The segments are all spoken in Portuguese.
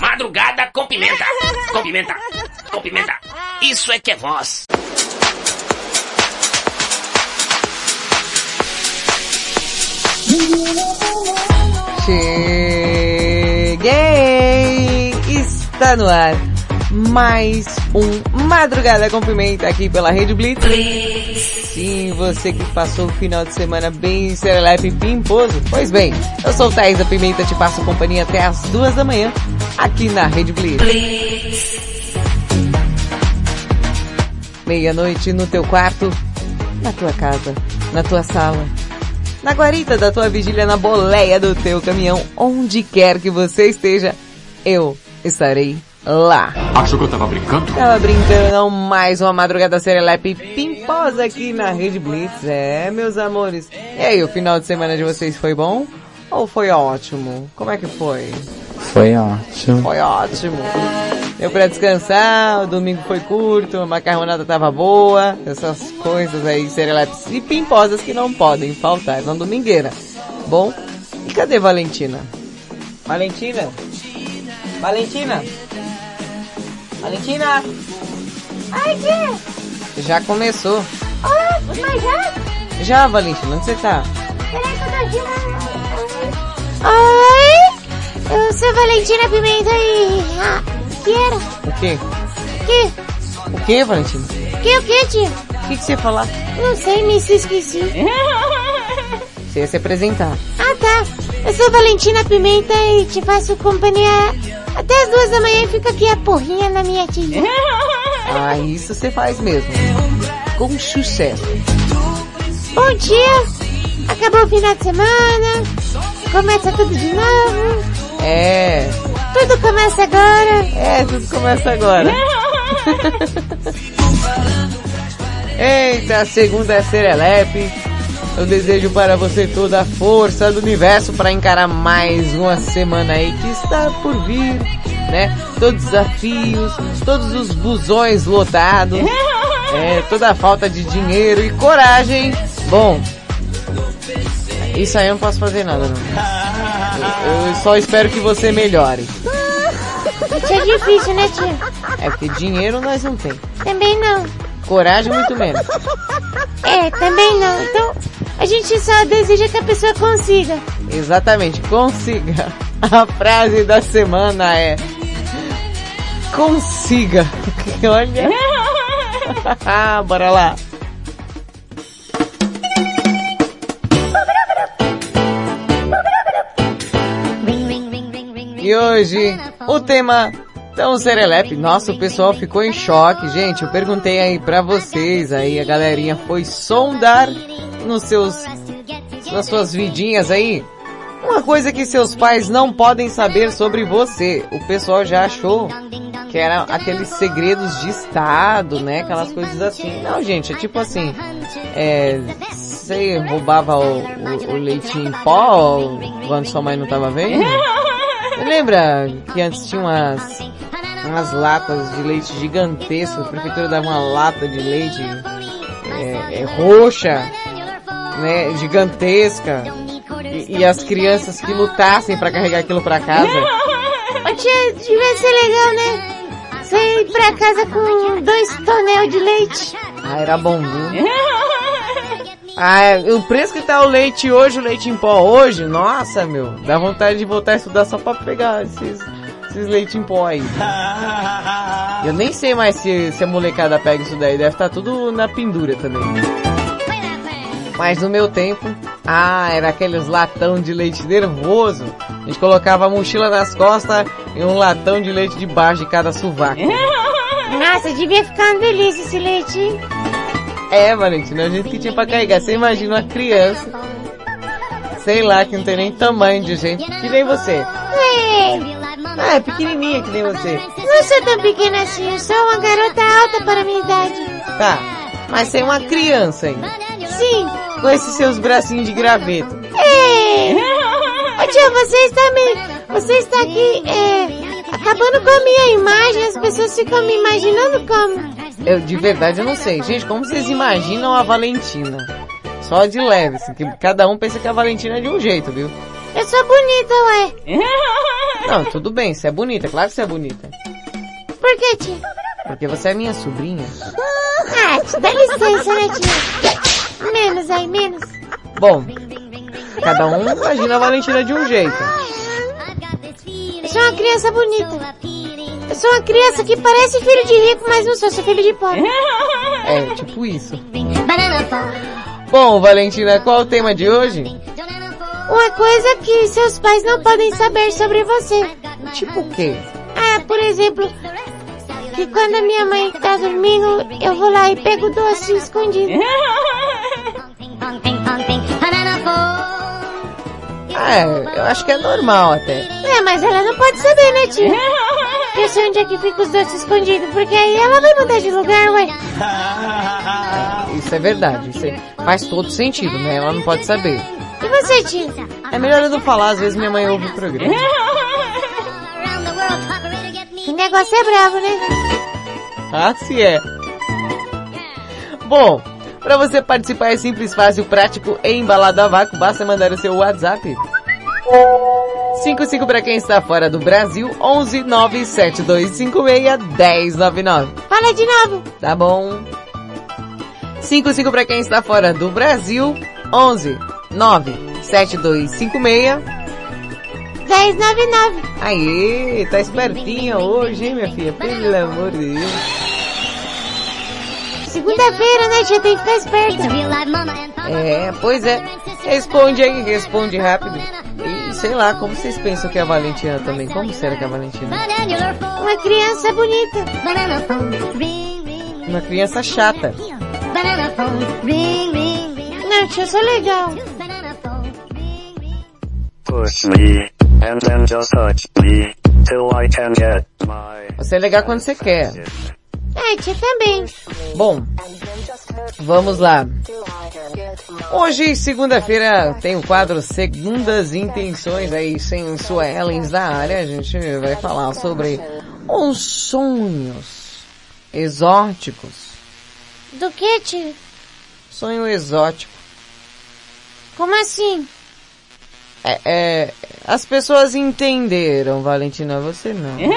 Madrugada com pimenta. Com pimenta. Com pimenta. Isso é que é voz. Cheguei! Está no ar mais um Madrugada com Pimenta aqui pela Rede Blitz. Sim, você que passou o final de semana bem serelepe e pimposo. Pois bem, eu sou da Pimenta, te passo companhia até as duas da manhã aqui na Rede Blitz. Meia-noite no teu quarto, na tua casa, na tua sala, na guarita da tua vigília, na boleia do teu caminhão, onde quer que você esteja, eu estarei lá. Achou que eu tava brincando? Tava brincando, não mais uma madrugada serelepe pimposa aqui na Rede Blitz. É, meus amores. E aí, o final de semana de vocês foi bom? Ou foi ótimo? Como é que foi? Foi ótimo. Foi ótimo. Deu pra descansar, o domingo foi curto, a macarronada tava boa, essas coisas aí, serelepes e pimposas que não podem faltar na domingueira. Bom, e cadê Valentina? Valentina? Valentina? Valentina? Ai, tia! Já começou. Ah, mas já? Já, Valentina, onde você tá? Peraí que eu tô aqui na... Oi! Eu sou Valentina Pimenta e... Ah, que era? O quê? Que? O quê, Valentina? Que o que, tia? O que, que você ia falar? Não sei, me esqueci. Você ia se apresentar. Ah, tá. Eu sou Valentina Pimenta e te faço companhia até as duas da manhã e fica aqui a porrinha na minha tia. Ah, isso você faz mesmo. Com sucesso. Bom dia! Acabou o final de semana, começa tudo de novo, É, tudo começa agora. é, tudo começa agora. Eita, segunda é Serelepe. Eu desejo para você toda a força do universo para encarar mais uma semana aí que está por vir, né? Todos os desafios, todos os busões lotados, é, toda a falta de dinheiro e coragem. Bom, isso aí eu não posso fazer nada, não. Eu, eu só espero que você melhore. Isso é difícil, né, tia? É porque dinheiro nós não tem. Também não. Coragem muito menos. É, também não. Então, a gente só deseja que a pessoa consiga. Exatamente, consiga. A frase da semana é consiga. Olha. Bora lá. E hoje o tema tão serelepe. Nossa, o pessoal ficou em choque, gente. Eu perguntei aí pra vocês, aí a galerinha foi sondar nos seus nas suas vidinhas aí. Uma coisa que seus pais não podem saber sobre você. O pessoal já achou que era aqueles segredos de estado, né? Aquelas coisas assim. Não, gente, é tipo assim, é, você roubava o, o, o leite em pó quando sua mãe não tava vendo? Lembra que antes tinha umas, umas latas de leite gigantescas, a prefeitura dava uma lata de leite é, é, roxa, né, gigantesca, e, e as crianças que lutassem para carregar aquilo para casa. Ô tia, devia ser legal, né? Você ir pra casa com dois tonel de leite. Ah, era bom, viu? Ah, é, o preço que tá o leite hoje, o leite em pó hoje, nossa, meu, dá vontade de voltar a estudar só pra pegar esses, esses leite em pó aí. Eu nem sei mais se, se a molecada pega isso daí, deve estar tudo na pendura também. Mas no meu tempo, ah, era aqueles latão de leite nervoso. A gente colocava a mochila nas costas e um latão de leite debaixo de cada sovaco. Nossa, devia ficar uma delícia esse leite. hein? É, Valentina, a gente que tinha pra carregar. Você imagina uma criança, sei lá, que não tem nem tamanho de gente, que nem você. Ué, Ah, é pequenininha que nem você. Não sou tão pequena assim, eu sou uma garota alta para a minha idade. Tá, mas você é uma criança ainda. Sim. Com esses seus bracinhos de graveto. É. Ô tia, você está me... Você está aqui, é... Acabando com a minha imagem, as pessoas ficam me imaginando como. Eu, de verdade, eu não sei. Gente, como vocês imaginam a Valentina? Só de leve, assim, que cada um pensa que a Valentina é de um jeito, viu? Eu sou bonita, ué. Não, tudo bem, você é bonita, claro que você é bonita. Por que, tia? Porque você é minha sobrinha. Ah, dá licença, né, tia? Menos aí, menos. Bom, cada um imagina a Valentina de um jeito. Eu sou uma criança bonita. Eu sou uma criança que parece filho de rico, mas não sou, sou filho de pobre. É, tipo isso. Bom, Valentina, qual é o tema de hoje? Uma coisa que seus pais não podem saber sobre você. Tipo o quê? Ah, por exemplo, que quando a minha mãe tá dormindo, eu vou lá e pego o doce escondido. Ah, é, eu acho que é normal até. É, mas ela não pode saber, né, tia? Eu sei onde é que fica os doces escondidos, porque aí ela vai mudar de lugar, ué. Isso é verdade, isso é- faz todo sentido, né? Ela não pode saber. E você, tia? É melhor eu não falar, às vezes minha mãe ouve o programa. Negócio é bravo, né? Ah, se é. Bom, para você participar é simples, fácil, prático e embalado a vácuo, basta mandar o seu WhatsApp. 55 para quem está fora do Brasil, 11 97256 1099. Fala de novo. Tá bom. 55 para quem está fora do Brasil, 11 97256 1099. Aê, tá espertinha hoje, hein, minha filha? Pelo amor de Deus. Segunda-feira, né, tia? Tem que ficar esperta. É, pois é. Responde aí, responde rápido. E sei lá, como vocês pensam que é a Valentina também? Como será que é a Valentina? Uma criança bonita. Uma criança chata. Não, tia, eu sou legal. Push me, and then just touch me, till I can get my... Você é legal quando você quer. É, tia, também. Bom, vamos lá. Hoje, segunda-feira, tem o quadro Segundas Intenções aí, sem sua Ellens da área. A gente vai falar sobre os sonhos exóticos. Do que, tia? Sonho exótico. Como assim? É, é, as pessoas entenderam, Valentina, você não.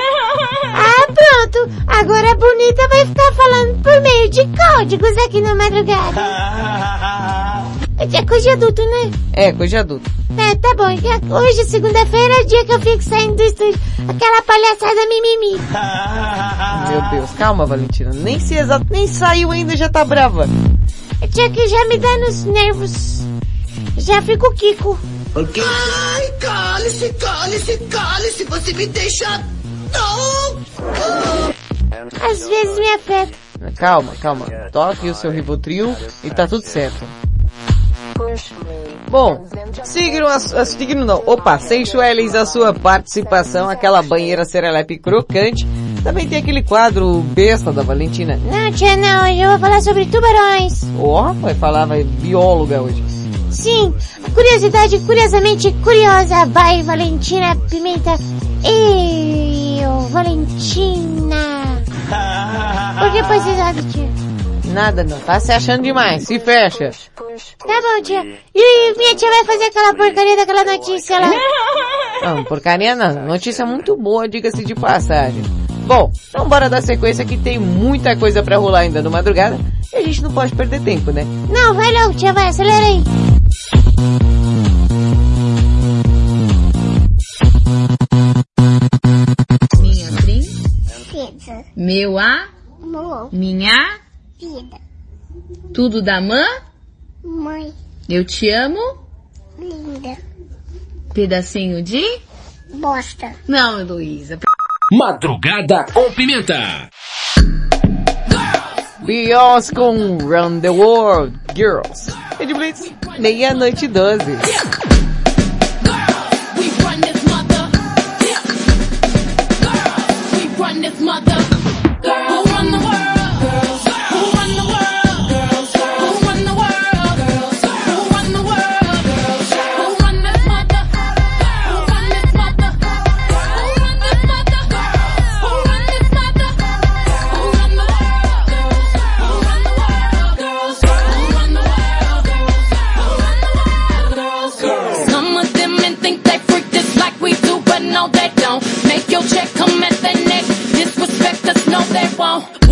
Ah, pronto. Agora a bonita vai ficar falando por meio de códigos aqui na madrugada. É coisa de adulto, né? É, coisa de adulto. É, tá bom. É, Hoje, segunda-feira, é o dia que eu fico saindo do estúdio. Aquela palhaçada mimimi. Meu Deus, calma, Valentina. Nem se exato, nem saiu ainda já tá brava. Tia que já me dá nos nervos. Já fico Kiko. Ai, cale-se, cale-se, cale-se, você me deixa... Não! Às vezes me afeta. Calma, calma. Toque o seu Rivotril e tá tudo certo. Bom, sigam a, a sigam não. Opa, sem Suelens a sua participação, aquela banheira serelepe crocante. Também tem aquele quadro besta da Valentina. Não, tia, não. Hoje eu vou falar sobre tubarões. Ó, vai falar, vai bióloga hoje. Sim, curiosidade curiosamente curiosa. Vai, Valentina Pimenta. Eu, Valentina. Por que pôs risada, tia? Nada não, tá se achando demais, se fecha. Tá bom, tia. E minha tia vai fazer aquela porcaria daquela notícia lá. Não, porcaria não. Notícia muito boa, diga-se de passagem. Bom, então bora dar sequência que tem muita coisa pra rolar ainda no madrugada e a gente não pode perder tempo, né? Não, vai logo, tia, vai, acelera aí. Minha Pizza. meu a, Amor. minha, Vida. tudo da mãe, Mãe. eu te amo, Linda. pedacinho de... Bosta. Não, Heloísa. Madrugada com Pimenta. Beyoncé com Round the World, Girls. Red Blitz, meia-noite 12. Girls, they won't.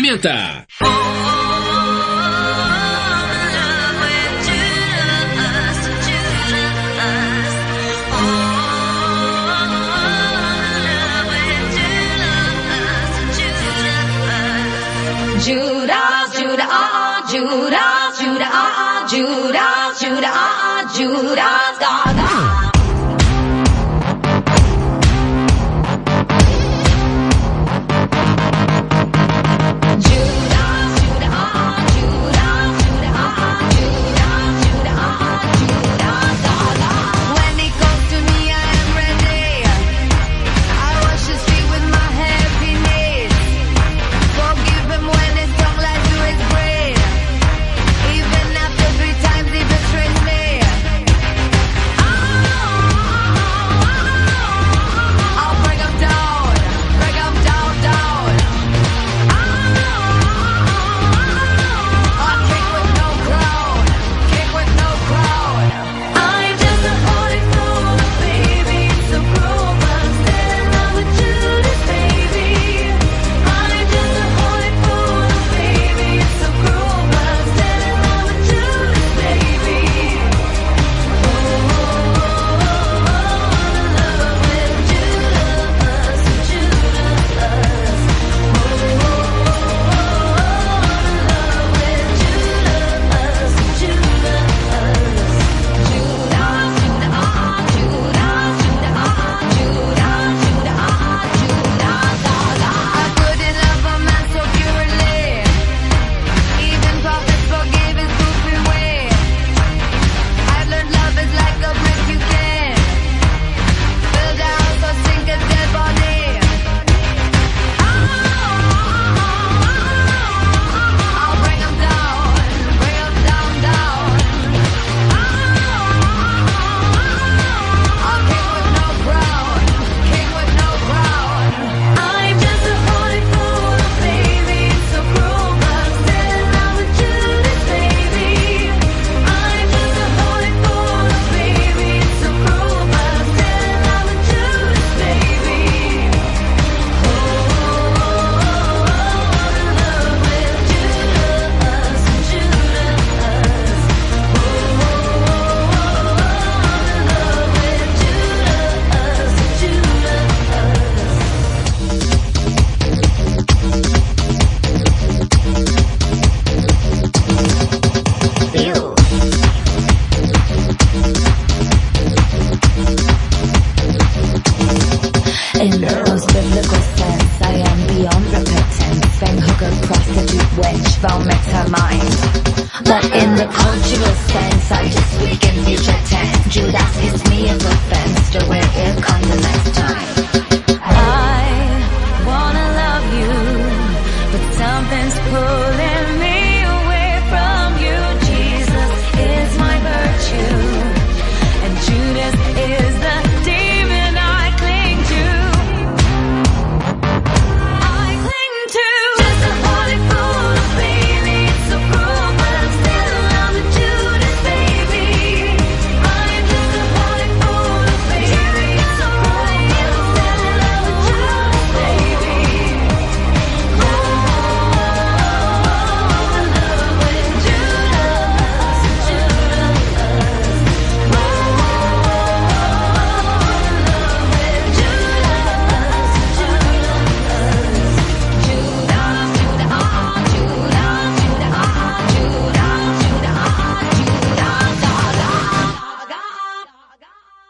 Pimenta.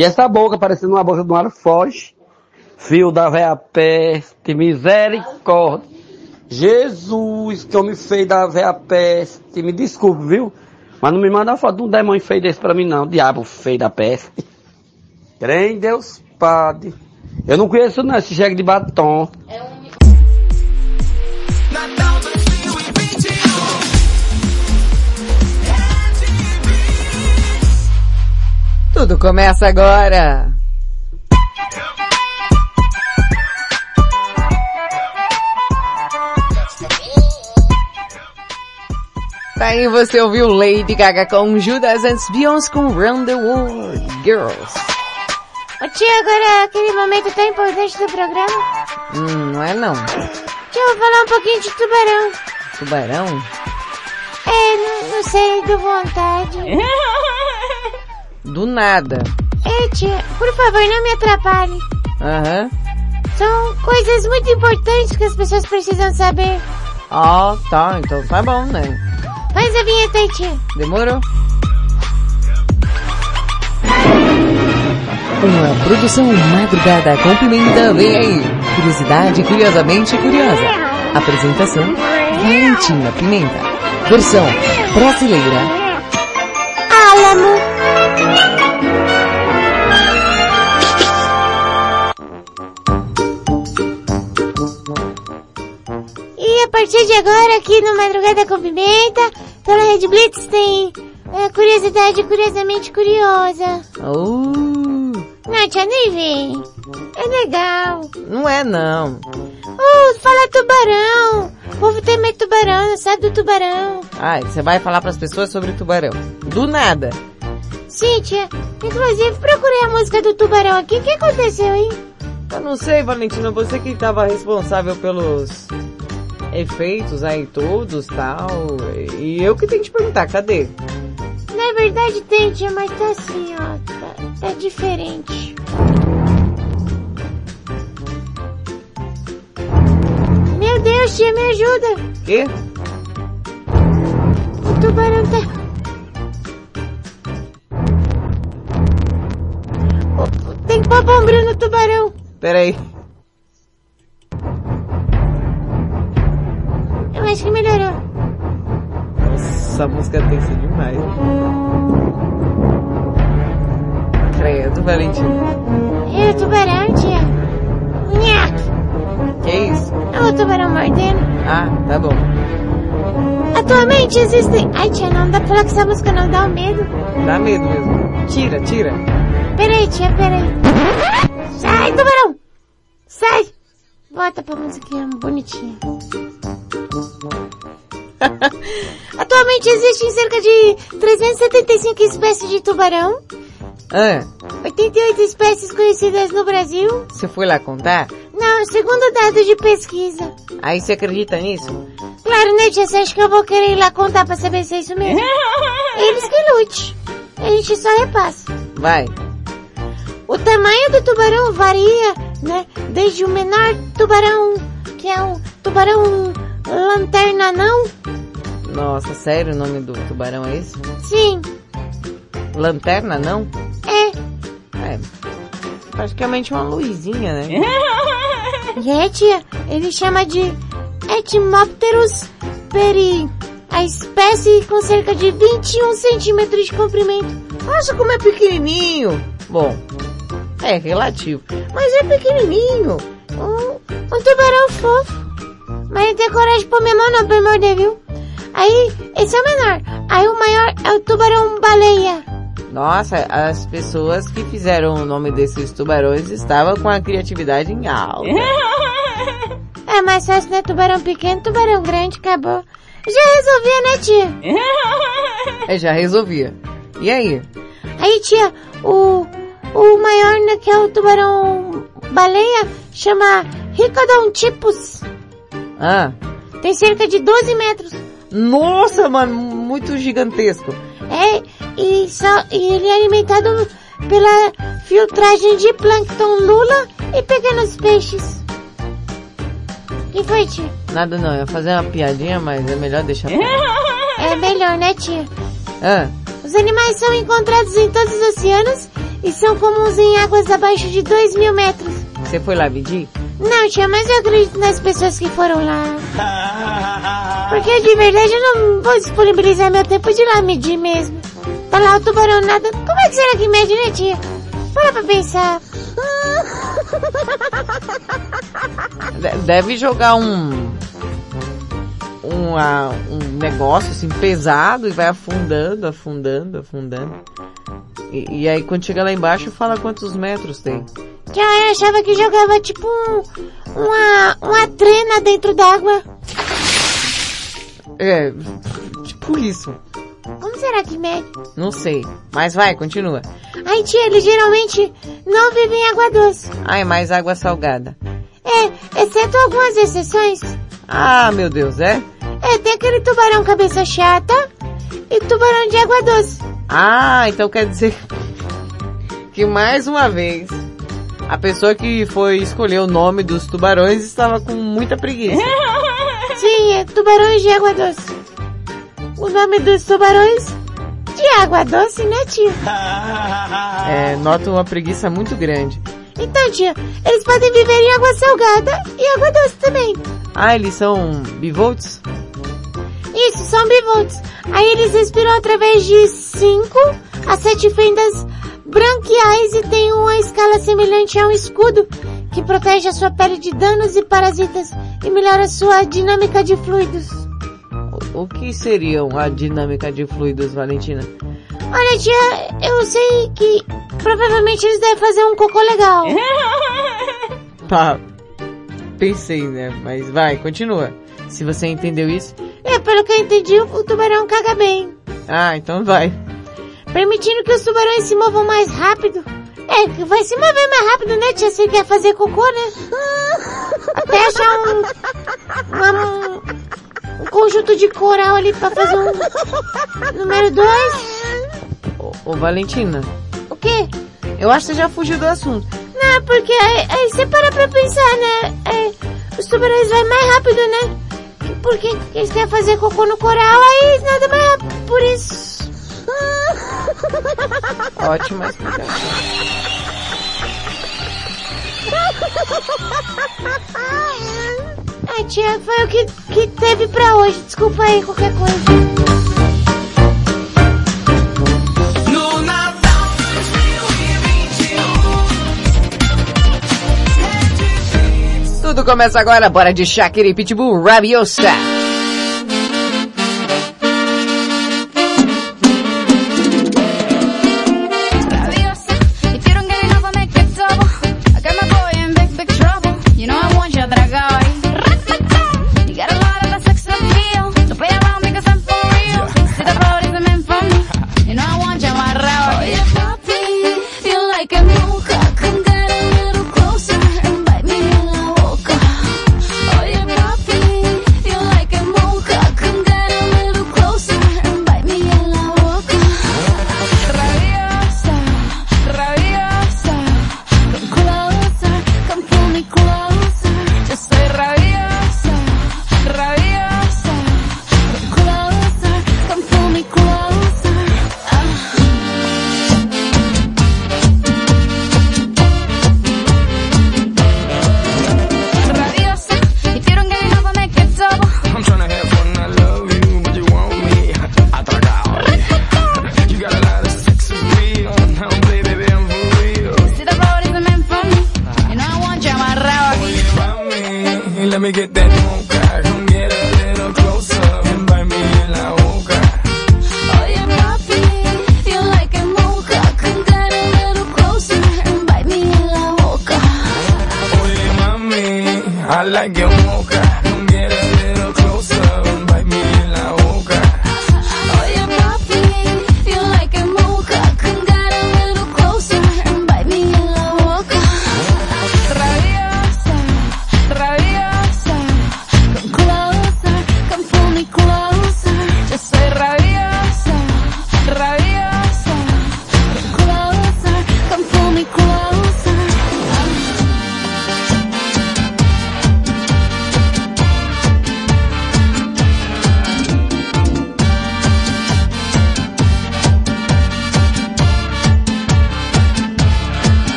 E essa boca parecendo uma boca do mar foge. Fio da véia peste, misericórdia. Jesus, que me feio da véia peste. Me desculpe, viu? Mas não me manda foto de um demônio feio desse pra mim não. Diabo feio da peste. Crê em Deus, Padre. Eu não conheço não esse jegue de batom. Tudo começa agora. Daí você ouviu Lady Gaga com Judas antes Beyoncé com Round the World Girls. Ô tia, agora aquele momento tão importante do programa. Hum, não é não. Tia, eu vou falar um pouquinho de tubarão. Tubarão? É, não, não sei, deu vontade. Do nada. É, tia, por favor, não me atrapalhe. Aham. São coisas muito importantes que as pessoas precisam saber. Ó, tá, então tá bom, né? Faz a vinheta aí, tia. Demorou? Uma produção madrugada com pimenta, vem aí. Curiosidade curiosamente curiosa. Apresentação, Valentina Pimenta. Versão brasileira. Álamo. E a partir de agora, aqui no Madrugada com Pimenta, pela Red Blitz tem é, curiosidade curiosamente curiosa. Uh, Não, tia, nem. É legal. não é não. Uh, fala tubarão. O povo tem medo de tubarão, não sabe do tubarão. Ai, você vai falar pras pessoas sobre tubarão. Do nada. Sim, tia. Inclusive, procurei a música do tubarão aqui. O que aconteceu, hein? Eu não sei, Valentina, você que estava responsável pelos efeitos aí todos, tal. E eu que tenho que te perguntar, cadê? Na verdade tem, tia, mas tá assim, ó. Tá, tá diferente. Meu Deus, tia, me ajuda. Quê? O tubarão tá... O- Tem que pôr bombril no tubarão. Peraí. Eu acho que melhorou. Essa música é tensa demais. Credo, Valentina. E o tubarão, tia? Nhaque. Que isso? É o tubarão mordendo. Ah, tá bom. Atualmente existem... Ai, tia, não dá pra falar que essa música não dá um medo. Dá medo mesmo. Tira, tira. Peraí, tia, peraí. Sai, tubarão! Sai! Volta pra musiquinha bonitinha. Atualmente existem cerca de 375 espécies de tubarão, Ah, 88 espécies conhecidas no Brasil. você foi lá contar? Não, segundo dados de pesquisa. Aí você acredita nisso? Claro, né, tia? Você acha que eu vou querer ir lá contar pra saber se é isso mesmo? Eles que lute. A gente só repassa. Vai. O tamanho do tubarão varia, né? Desde o menor tubarão, que é o tubarão lanterna não? Nossa, sério o nome do tubarão é esse? Sim, Lanterna, não? é. É. Praticamente uma luzinha, né? E é, tia, ele chama de Etimopterus peri, a espécie com cerca de 21 centímetros de comprimento. Nossa, como é pequenininho. Bom, é relativo, mas é pequenininho. Um, um tubarão fofo. Mas não tem coragem de minha mão não pra me morder, viu? Aí, esse é o menor. Aí o maior é o tubarão baleia. Nossa, as pessoas que fizeram o nome desses tubarões estavam com a criatividade em alta. É mais fácil, né? Tubarão pequeno, tubarão grande, acabou. Já resolvia, né, tia? É, já resolvia. E aí? Aí, tia, o, o maior, né, que é o tubarão baleia, chama Ricodontypus. Ah, Tem cerca de 12 metros. nossa, mano, muito gigantesco. É, e, só, e ele é alimentado pela filtragem de plâncton lula e pequenos peixes. que foi, tia? Nada não, eu ia fazer uma piadinha, mas é melhor deixar. É melhor, né, tia? Ah, Os animais são encontrados em todos os oceanos e são comuns em águas abaixo de 2 mil metros. você foi lá medir? Não, tia, mas eu acredito nas pessoas que foram lá. Porque de verdade eu não vou disponibilizar meu tempo de ir lá medir mesmo. Tá lá o tubarão nada. Como é que será que mede, né, tia? Para pra pensar. De- Deve jogar um, um, ah, um negócio assim pesado e vai afundando, afundando, afundando. E, e aí quando chega lá embaixo fala quantos metros tem. Tia, eu achava que jogava tipo um, uma, uma trena dentro d'água. É, tipo isso. Como será que mede? Não sei. Mas vai, continua. Ai, tia, ele geralmente não vive em água doce. Ah, é mais água salgada. É, exceto algumas exceções. Ah, meu Deus, é? É, tem aquele tubarão cabeça chata e tubarão de água doce. Ah, então quer dizer que mais uma vez a pessoa que foi escolher o nome dos tubarões estava com muita preguiça. Sim, é tubarões de água doce. O nome dos tubarões de água doce, né, tia? É, noto uma preguiça muito grande. Então, tia, eles podem viver em água salgada e água doce também. Ah, eles são bivolts? Isso, são bivolts. Aí eles respiram através de 5 a 7 fendas branquiais e têm uma escala semelhante a um escudo que protege a sua pele de danos e parasitas e melhora sua dinâmica de fluidos. O, que seriam a dinâmica de fluidos, Valentina? Olha, tia, eu sei que provavelmente eles devem fazer um cocô legal. Tá. Pensei, né? Mas vai, continua. Se você entendeu isso. É, pelo que eu entendi, o tubarão caga bem. Ah, então vai. Permitindo que os tubarões se movam mais rápido. É, que vai se mover mais rápido, né, tia? Se quer fazer cocô, né? Até achar um, uma- um, conjunto de coral ali pra fazer um número dois. Ô, ô, Valentina, O quê? eu acho que você já fugiu do assunto. Não, porque aí, aí você para pra pensar, né? Os tubarões vão mais rápido, né? Porque eles querem fazer cocô no coral, aí nada mais rápido. Por isso. Ótima explicação. Ah, tia, foi o que, que teve pra hoje. Desculpa aí qualquer coisa. No Natal 2021. Tudo começa agora, bora de Shakira e Pitbull Rabiosa. Rabiosa.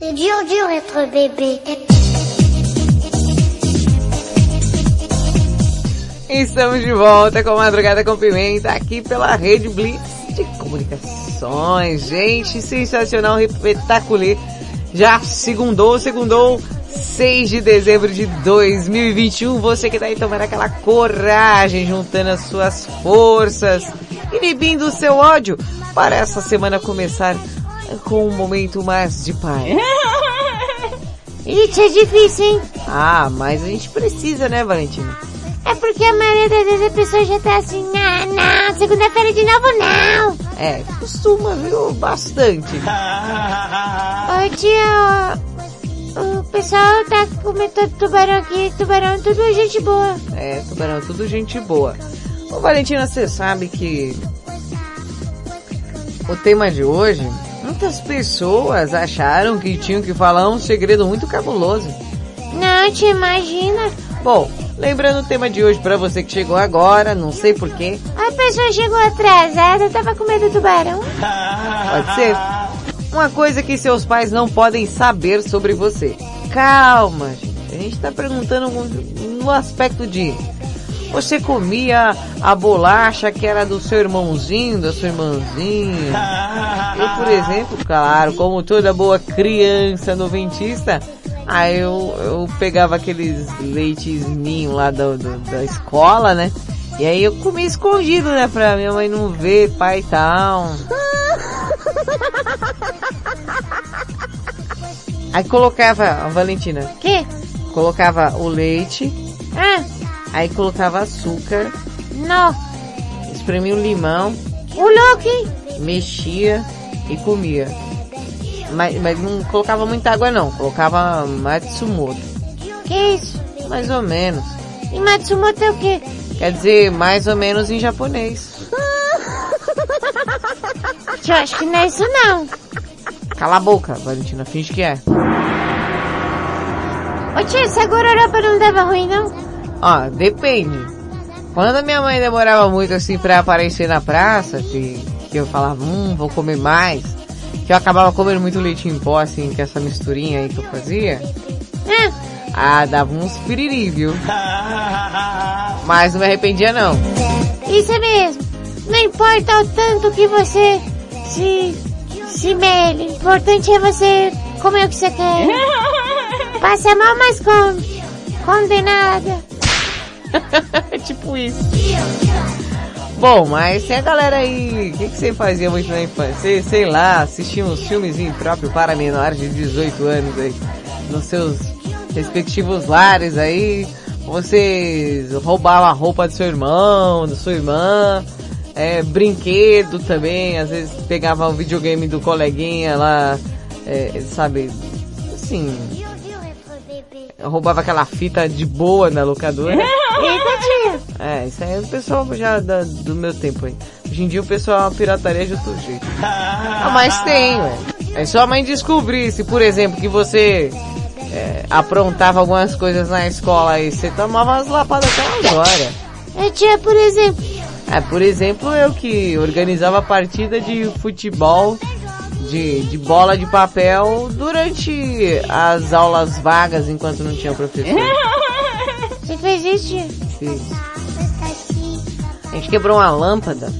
C'est dur, dur être bébé. Estamos de volta com Madrugada com Pimenta aqui pela Rede Blitz de Comunicações. Gente, sensacional, espetacular. Já segundou, segundou, 6 de dezembro de 2021. Você que tá aí tomando aquela coragem, juntando as suas forças, inibindo o seu ódio para essa semana começar com um momento mais de paz. Isso é difícil, hein? Ah, mas a gente precisa, né, Valentina? É porque a maioria das vezes a pessoa já tá assim, não, não, segunda-feira de novo não. É, costuma, viu? Bastante. Ô tia, o, o pessoal tá comentando tubarão aqui, tubarão tudo gente boa. É, tubarão, tudo gente boa. Ô Valentina, você sabe que o tema de hoje, muitas pessoas acharam que tinham que falar um segredo muito cabuloso. Não, te imagina. Bom, lembrando o tema de hoje pra você que chegou agora, não sei porquê, A pessoa chegou atrasada, tava com medo do tubarão. pode ser uma coisa que seus pais não podem saber sobre você. Calma, gente. A gente tá perguntando no aspecto de você comia a bolacha que era do seu irmãozinho, da sua irmãzinha. Eu, por exemplo, claro, como toda boa criança noventista, aí eu, eu pegava aqueles leites ninho lá do, do- da escola, né? E aí eu comia escondido, né? Pra minha mãe não ver, pai e tal. Aí colocava, a Valentina, Que? colocava o leite, Ah, aí colocava açúcar, não. espremia o limão, O louco, hein? Mexia e comia. Mas, mas não colocava muita água não, colocava Matsumoto. Que isso? Mais ou menos. E Matsumoto é o quê? Quer dizer, mais ou menos em japonês. Eu acho que não é isso não. Cala a boca, Valentina, finge que é. Ô tia, essa gororoba não dava ruim não? Ó, depende. Quando a minha mãe demorava muito assim pra aparecer na praça, que, que eu falava, hum, vou comer mais, que eu acabava comendo muito leite em pó, assim, com essa misturinha aí que eu fazia, Ah, ah, dava uns piriri, viu? Mas não me arrependia não. isso é mesmo. Não importa o tanto que você se, se mele. O importante é você comer o que você quer. Passa mal, mas come. Condenada. É tipo isso. Bom, mas tem a galera aí, o que, que você fazia muito na infância? Sei, sei lá, assistia uns filmes próprios para menores de 18 anos aí, nos seus respectivos lares aí, você roubava a roupa do seu irmão, da sua irmã, é, brinquedo também, às vezes pegava o videogame do coleguinha lá, é, sabe, assim, roubava aquela fita de boa na locadora. É, isso aí é o pessoal já da- do meu tempo aí. Hoje em dia o pessoal é uma pirataria de outro jeito. Ah, mas tem, ué. É só a mãe descobrir se, por exemplo, que você é, aprontava algumas coisas na escola e você tomava umas lapadas aquelas horas. É tia, por exemplo. É, por exemplo, eu que organizava partida de futebol de, de bola de papel durante as aulas vagas enquanto não tinha professor. Você fez isso, tia? A gente quebrou uma lâmpada,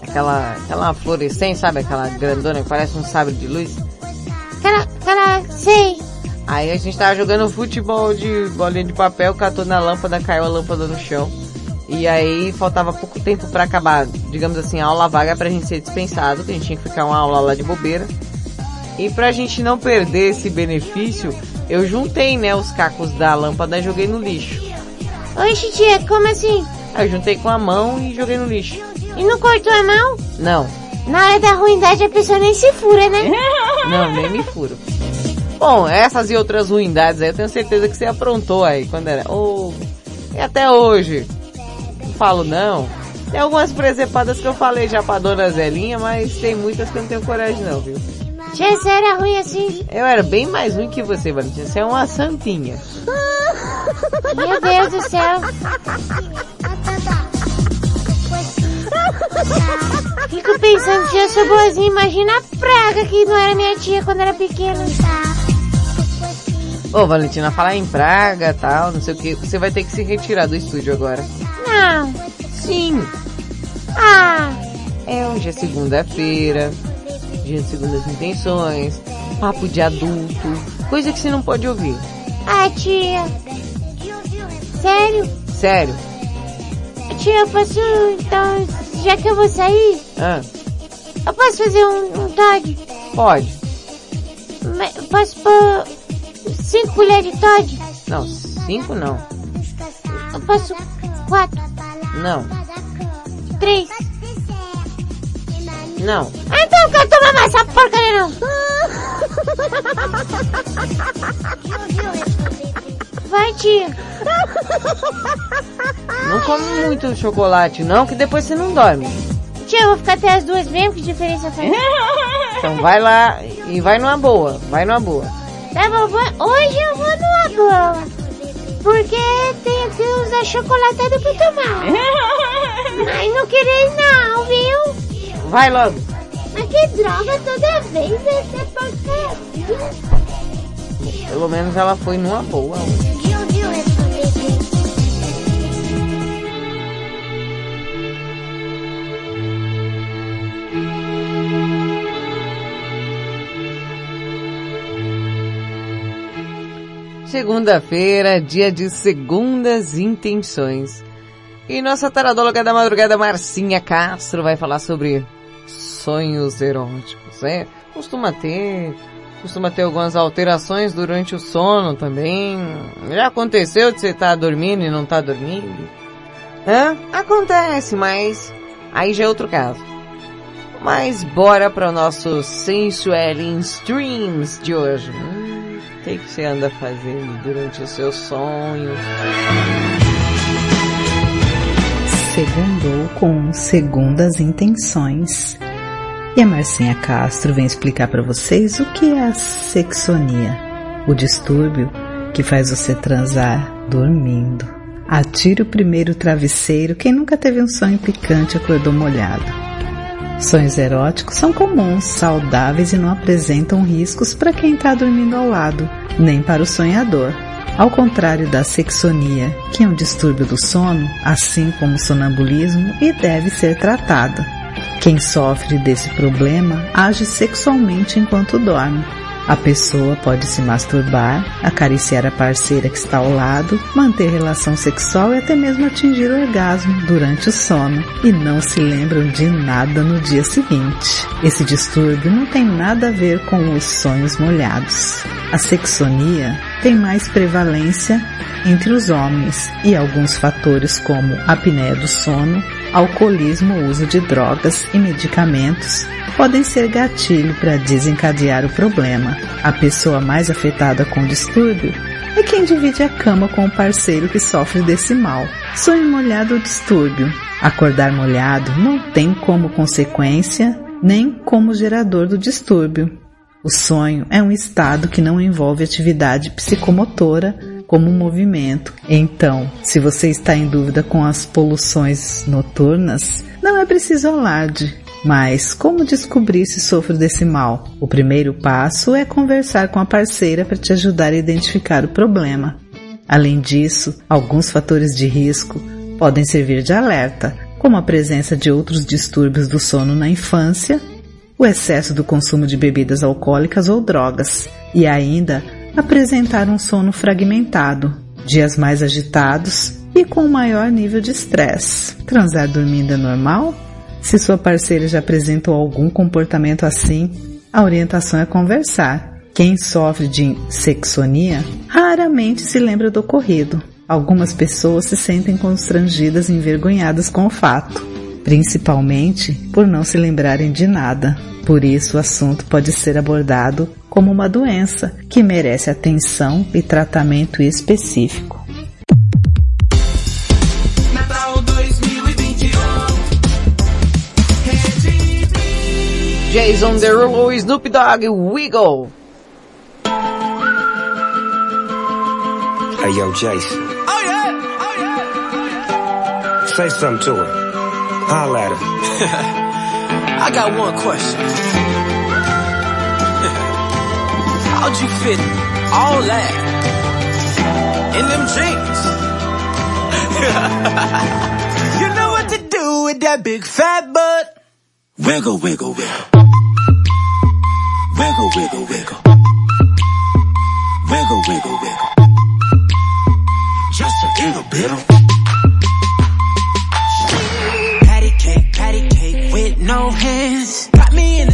aquela, aquela fluorescente, sabe? Aquela grandona que parece um sabre de luz. Aquela, aquela, sei. Aí a gente tava jogando futebol de bolinha de papel, catou na lâmpada, caiu a lâmpada no chão. E aí faltava pouco tempo pra acabar, digamos assim, a aula vaga pra gente ser dispensado, que a gente tinha que ficar uma aula lá de bobeira. E pra gente não perder esse benefício, eu juntei, né, os cacos da lâmpada e joguei no lixo. Oxe, tia, como assim? Aí eu juntei com a mão e joguei no lixo. E não cortou a mão? Não, Na hora da ruindade a pessoa nem se fura, né? não, nem me furo. Bom, essas e outras ruindades aí eu tenho certeza que você aprontou aí quando era. Oh, e até hoje. Não falo não. Tem algumas presepadas que eu falei já pra dona Zelinha, mas tem muitas que eu não tenho coragem não, viu? Tia, você era ruim assim? Eu era bem mais ruim que você, Valentina. Você é uma santinha. Meu Deus do céu. Fico pensando, tia, eu sou boazinha, imagina a praga que não era minha tia quando era pequena. Ô, Valentina, falar em praga tal, não sei o que, você vai ter que se retirar do estúdio agora. Não. Sim. Ah, É, hoje é segunda-feira, dia de segundas intenções, papo de adulto, coisa que você não pode ouvir. ah, tia. Sério? Sério. Tia, eu posso, então, já que eu vou sair, Ah, eu posso fazer um, um Todd? pode. Me- Posso pôr cinco colheres de Todd? Não, cinco não. Eu posso quatro, Não, três. não. Ah, então eu quero tomar mais essa porcaria não. Vai, tia. Não come muito chocolate não, que depois você não dorme. Tia, eu vou ficar até as duas mesmo, que diferença faz? Então vai lá e vai numa boa, vai numa boa. Tá bom, vou- hoje eu vou numa boa. Porque tenho que usar chocolatado pra tomar. Mas não querer não, viu? Vai logo. Mas que droga toda vez essa porcaria. Pelo menos ela foi numa boa. Segunda-feira, dia de segundas intenções. E nossa taradóloga da madrugada, Marcinha Castro, vai falar sobre sonhos eróticos, né? Costuma ter, costuma ter algumas alterações durante o sono também. Já aconteceu de você estar dormindo e não estar dormindo? Hã? Acontece, mas aí já é outro caso. Mas bora para o nosso Sensual Streams de hoje. Hum, o que, que você anda fazendo durante o seu sonho? Segundou com segundas intenções. E a Marcinha Castro vem explicar para vocês o que é a sexonia, o distúrbio que faz você transar dormindo. Atire o primeiro travesseiro quem nunca teve um sonho picante acordou molhado. Sonhos eróticos são comuns, saudáveis e não apresentam riscos para quem está dormindo ao lado, nem para o sonhador. Ao contrário da sexonia, que é um distúrbio do sono, assim como o sonambulismo, e deve ser tratada. Quem sofre desse problema age sexualmente enquanto dorme. A pessoa pode se masturbar, acariciar a parceira que está ao lado, manter relação sexual e até mesmo atingir o orgasmo durante o sono e não se lembram de nada no dia seguinte. Esse distúrbio não tem nada a ver com os sonhos molhados. A sexonia tem mais prevalência entre os homens e alguns fatores como apneia do sono, alcoolismo, uso de drogas e medicamentos podem ser gatilho para desencadear o problema. A pessoa mais afetada com o distúrbio é quem divide a cama com o parceiro que sofre desse mal. Sonho molhado ou distúrbio. Acordar molhado não tem como consequência nem como gerador do distúrbio. O sonho é um estado que não envolve atividade psicomotora como movimento. Então, se você está em dúvida com as poluições noturnas, não é preciso alarde. Mas como descobrir se sofro desse mal? O primeiro passo é conversar com a parceira para te ajudar a identificar o problema. Além disso, alguns fatores de risco podem servir de alerta, como a presença de outros distúrbios do sono na infância, o excesso do consumo de bebidas alcoólicas ou drogas, e ainda apresentar um sono fragmentado, dias mais agitados e com maior nível de estresse. Transar dormindo é normal? Se sua parceira já apresentou algum comportamento assim, a orientação é conversar. Quem sofre de sexonia raramente se lembra do ocorrido. Algumas pessoas se sentem constrangidas e envergonhadas com o fato, principalmente por não se lembrarem de nada. Por isso, o assunto pode ser abordado como uma doença que merece atenção e tratamento específico. Natal 2021. Jason Derulo, Snoop Dogg, Wiggle. Hey, yo, Jason. Oh yeah, oh yeah. Say something to her. Holla at her. I got one question. How'd you fit all that in them jeans? you know what to do with that big fat butt. Wiggle, wiggle, wiggle. Wiggle, wiggle, wiggle. Wiggle, wiggle, wiggle. Just a little bit of. Patty cake, patty cake with no hands. Got me in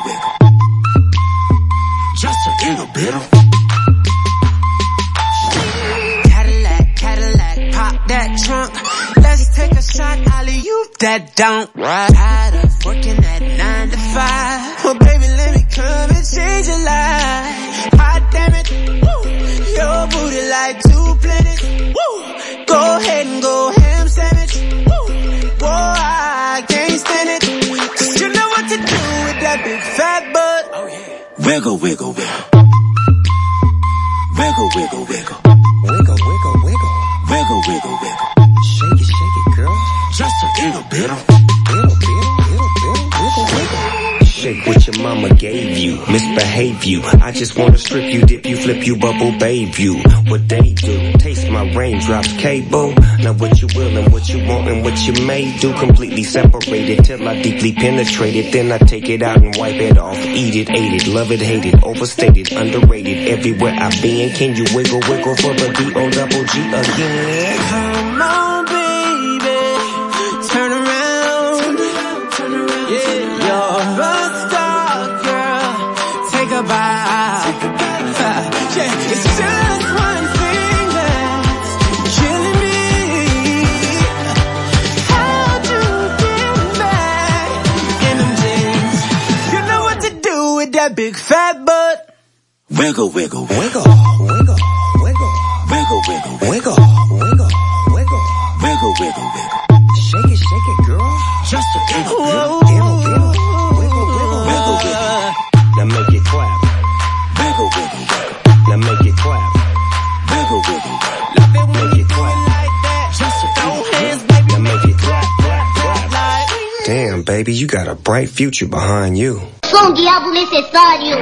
Just a. Cadillac, Cadillac, pop that trunk. Let's take a shot, Ollie, you that don't. Tired of working Wiggle, wiggle, wiggle. Shake it, shake it, girl. Just a little bit of. Little, little, little, little, wiggle, wiggle. shake what your mama gave you. Misbehave you. I just wanna strip you, dip you, flip you, bubble babe you. What they do. My raindrops cable. Now what you will and what you want and what you may do. Completely separated till I deeply penetrate it. Then I take it out and wipe it off. Eat it, ate it, love it, hate it. Overstated, underrated. Everywhere I've been. Can you wiggle, wiggle for the D-O double G again? Wiggle, wiggle, wiggle, wiggle, wiggle, wiggle, wiggle, wiggle, wiggle, wiggle, wiggle, wiggle, wiggle. Shake it, shake it, girl. Just a wiggle, girl. Wiggle, wiggle, wiggle, wiggle, wiggle, wiggle. Now make it clap. Wiggle, wiggle, wiggle. Now make it clap. Wiggle, wiggle, wiggle. Make it clap. Just a throw hands, baby. Now make it clap, clap, clap. Damn, baby, you got a bright future behind you. Sou um diabo necessário.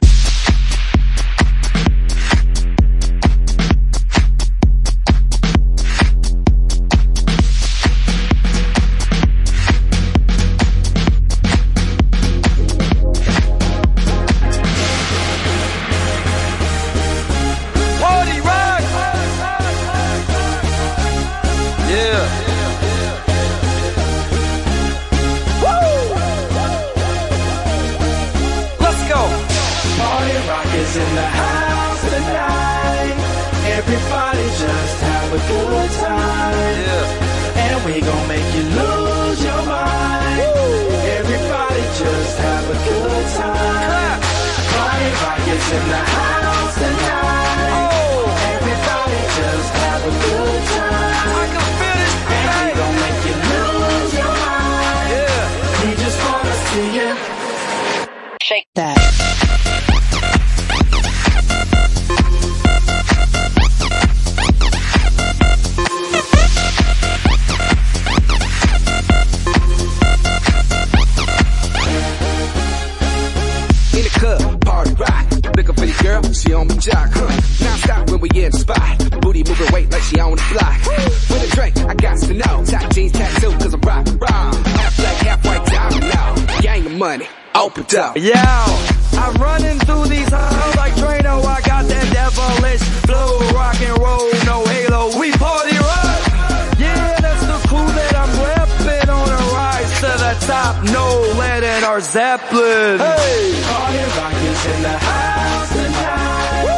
Money, opened up. Yo, I'm running through these halls like Drano. I got that devilish flow, rock and roll, no halo. We party rock. Yeah, that's the crew that I'm repping on a rise to the top. No lead in our Zeppelin. Hey, Party rock is in the house tonight.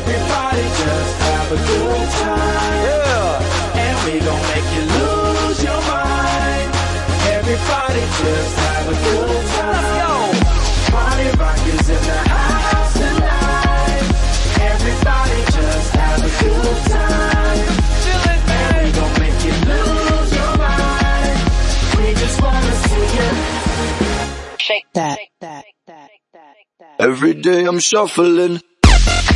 Everybody just have a good time. Yeah. And we gon' make you mind. Everybody just have a good time. Let's go. Party rock is in the house tonight. Everybody just have a good time. And we gon' make you lose your mind. We just wanna see you. shake that. Every day I'm shuffling. Shuffling,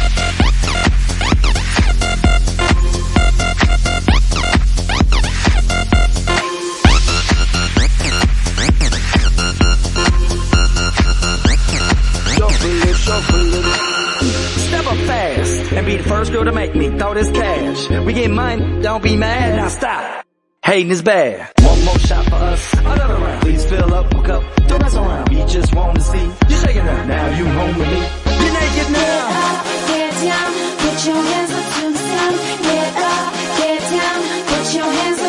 be the first girl to make me throw this cash. We get money, don't be mad, now stop. Hating is bad. One more shot for us, another round. Please fill up my cup, don't mess around. We just wanna see you shaking up. Now you home with me. You're naked now. Get down, put your hands up to the sun. Get up, get down, put your hands up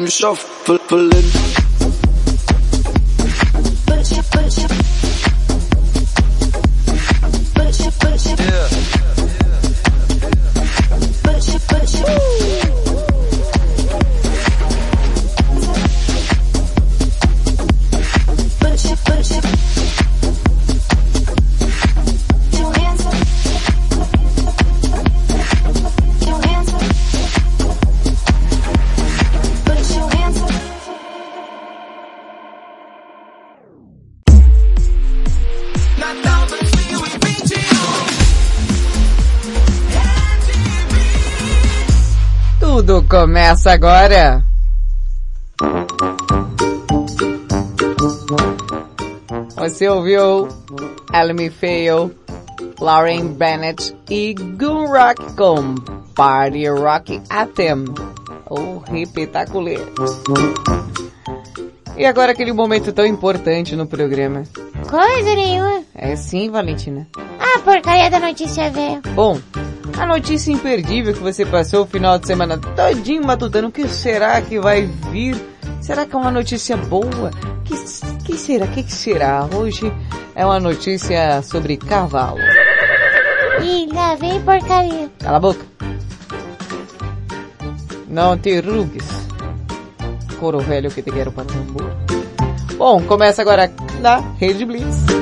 I'm shuffling. Começa agora. Você ouviu Elmi Fail, Lauren Bennett e Gun Rock com Party Rock Anthem. O repetaculê. E agora aquele momento tão importante no programa. Coisa nenhuma. É sim, Valentina. Ah, porcaria da notícia velha. Bom, a notícia imperdível que você passou o final de semana todinho matutando, o que será que vai vir? Será que é uma notícia boa? Que, que será? Que, que será? Hoje é uma notícia sobre cavalo. Ih, lá vem porcaria. Cala a boca. Não te rugues. Coro velho que te quero para tambor. Bom, começa agora na Rede Blitz.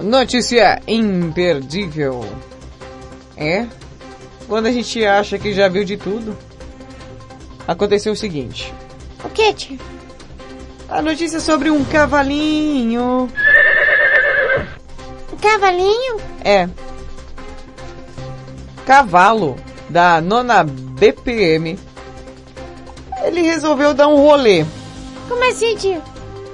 Notícia imperdível. É? Quando a gente acha que já viu de tudo, aconteceu o seguinte. O que, tio? A notícia sobre um cavalinho. Um cavalinho? É. Cavalo da nona BPM. Ele resolveu dar um rolê. Como assim, tio?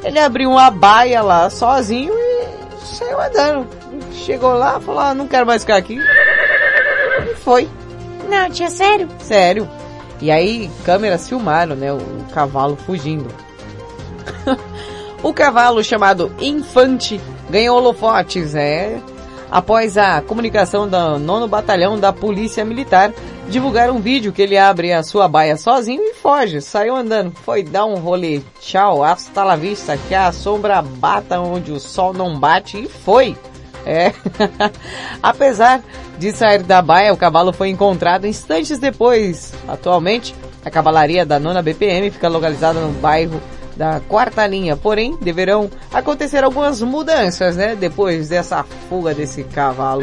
Ele abriu uma baia lá sozinho e saiu andando. Chegou lá, falou, ah, não quero mais ficar aqui. E foi. Não, tia, sério? Sério. E aí, câmeras filmaram, né, o cavalo fugindo. o cavalo chamado Infante ganhou holofotes, é, após a comunicação do nono batalhão da Polícia Militar divulgar um vídeo que ele abre a sua baia sozinho e foge, saiu andando, foi dar um rolê, tchau, hasta la vista, que a sombra bata onde o sol não bate e foi. É. Apesar de sair da baia, o cavalo foi encontrado instantes depois. Atualmente, a cavalaria da nona BPM fica localizada no bairro da quarta linha, porém deverão acontecer algumas mudanças, né? Depois dessa fuga desse cavalo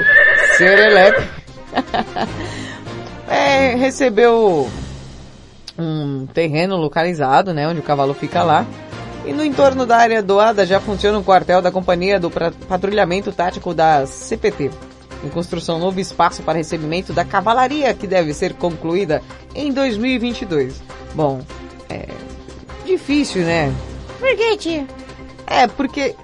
serelepe. é, recebeu um terreno localizado, né? Onde o cavalo fica lá. E no entorno da área doada já funciona um quartel da Companhia do Patrulhamento Tático da CPT. Em construção novo espaço para recebimento da cavalaria que deve ser concluída em 2022. Bom, é difícil, né? Por que, tio? É, porque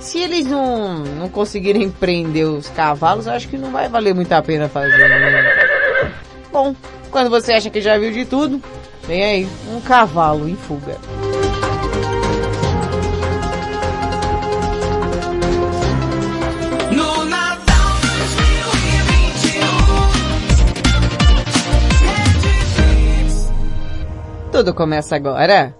se eles não, não conseguirem prender os cavalos, acho que não vai valer muito a pena fazer. Né? Bom, quando você acha que já viu de tudo, vem aí um cavalo em fuga. No Natal 2021. Tudo começa agora.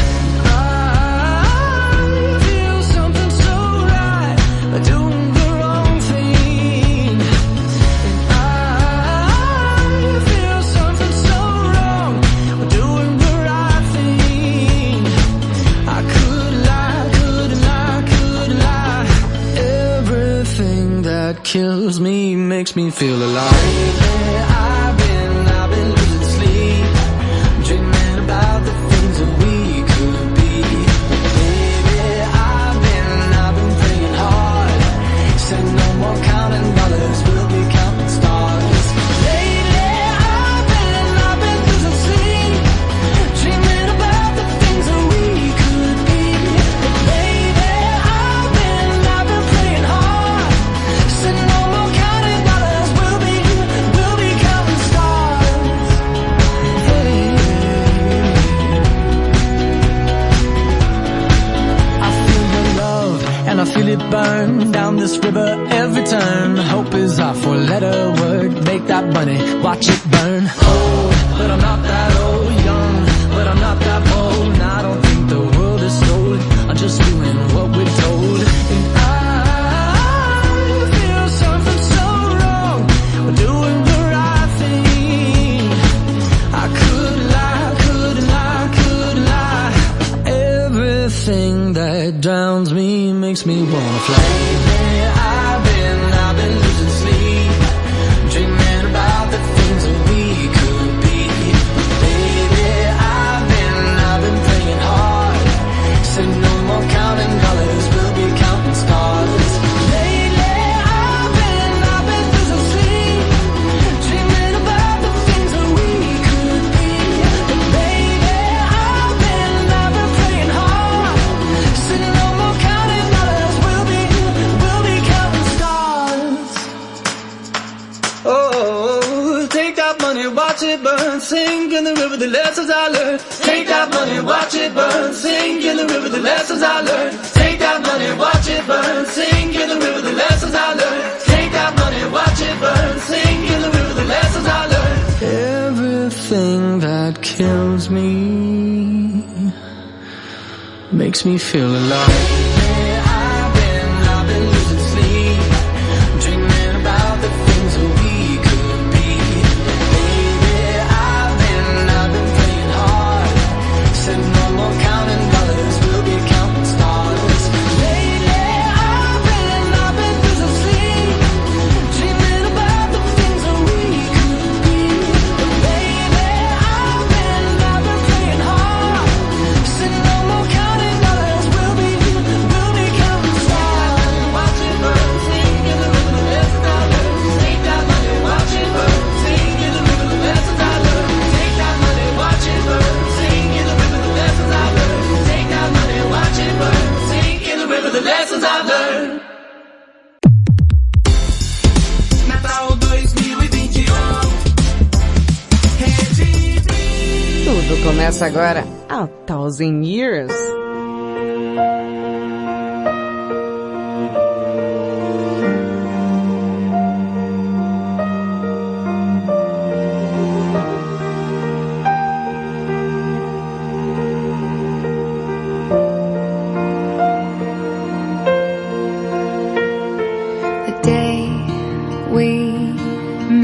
makes me feel alive.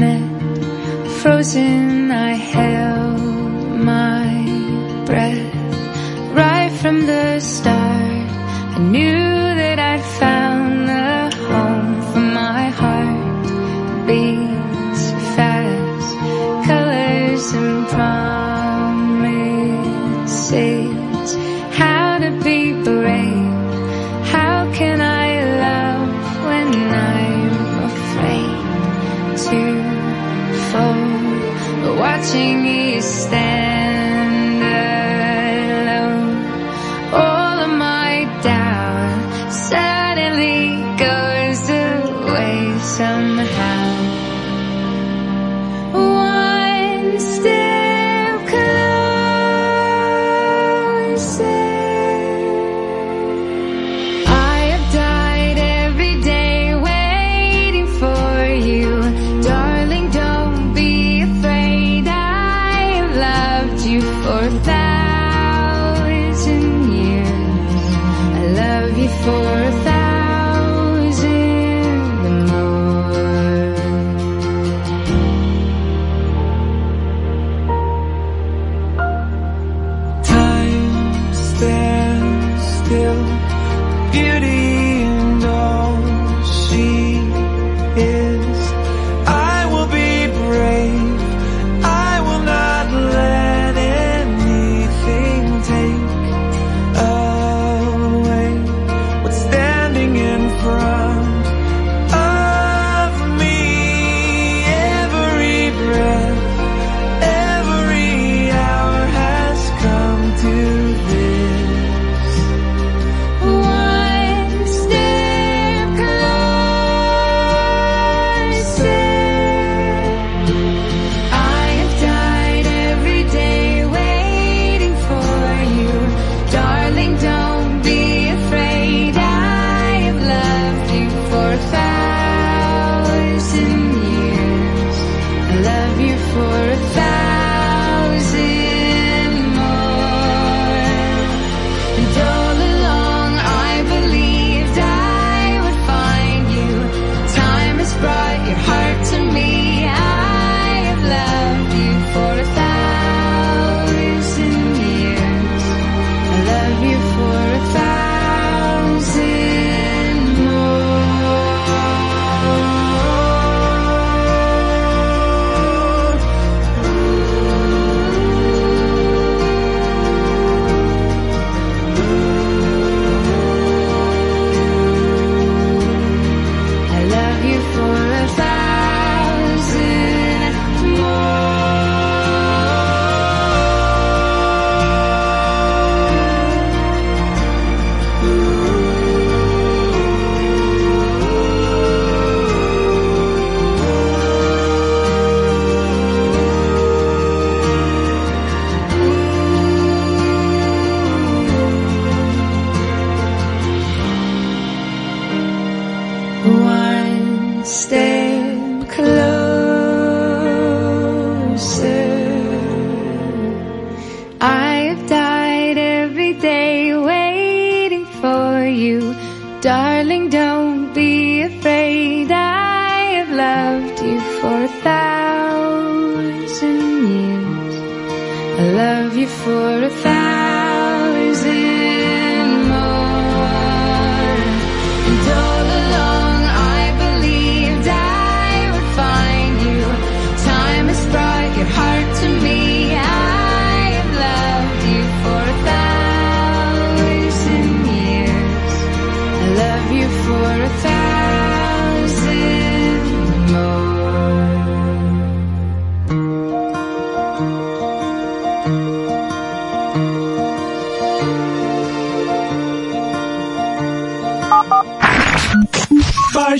met, frozen, I held my breath right from the start. You for a thousand years. I love you for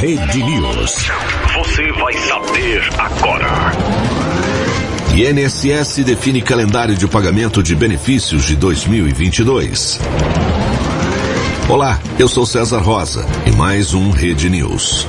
Rede News. Você vai saber agora. INSS define calendário de pagamento de benefícios de 2022. Olá, eu sou César Rosa e mais um Rede News.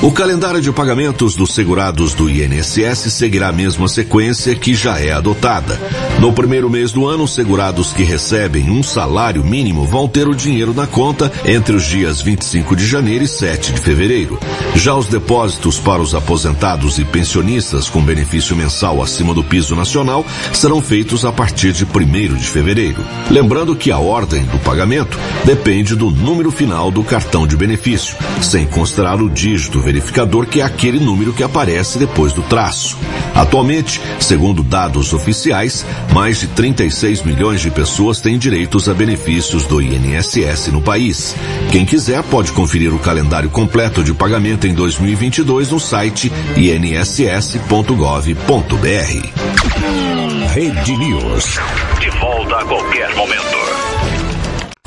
O calendário de pagamentos dos segurados do INSS seguirá a mesma sequência que já é adotada. No primeiro mês do ano, os segurados que recebem um salário mínimo vão ter o dinheiro na conta entre os dias 25 de janeiro e 7 de fevereiro. Já os depósitos para os aposentados e pensionistas com benefício mensal acima do piso nacional serão feitos a partir de 1 de fevereiro. Lembrando que a ordem do pagamento depende do número final do cartão de benefício, sem considerar o dígito verificador que é aquele número que aparece depois do traço. Atualmente, segundo dados oficiais, mais de 36 milhões de pessoas têm direitos a benefícios do INSS no país. Quem quiser pode conferir o calendário completo de pagamento em 2022 no site inss.gov.br. Rede News. De volta a qualquer momento.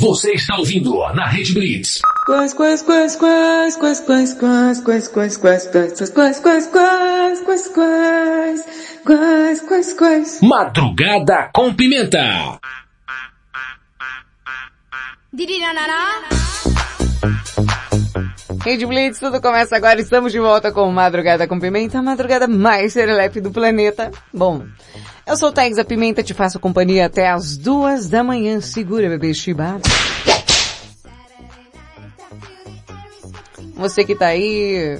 Você está ouvindo na Rede Blitz. Quais, quais, quais, quais, quais, quais, quais, quais, quais, quais, quais, quais, quais, quais, quais, quais, quais, quais, quais, quais. Madrugada com pimenta. Rede Blitz, tudo começa agora. Estamos de volta com Madrugada com Pimenta, a madrugada mais serelepe do planeta. Bom, eu sou Tags a Pimenta, te faço companhia até as duas da manhã. Segura, bebê chibado. Você que tá aí,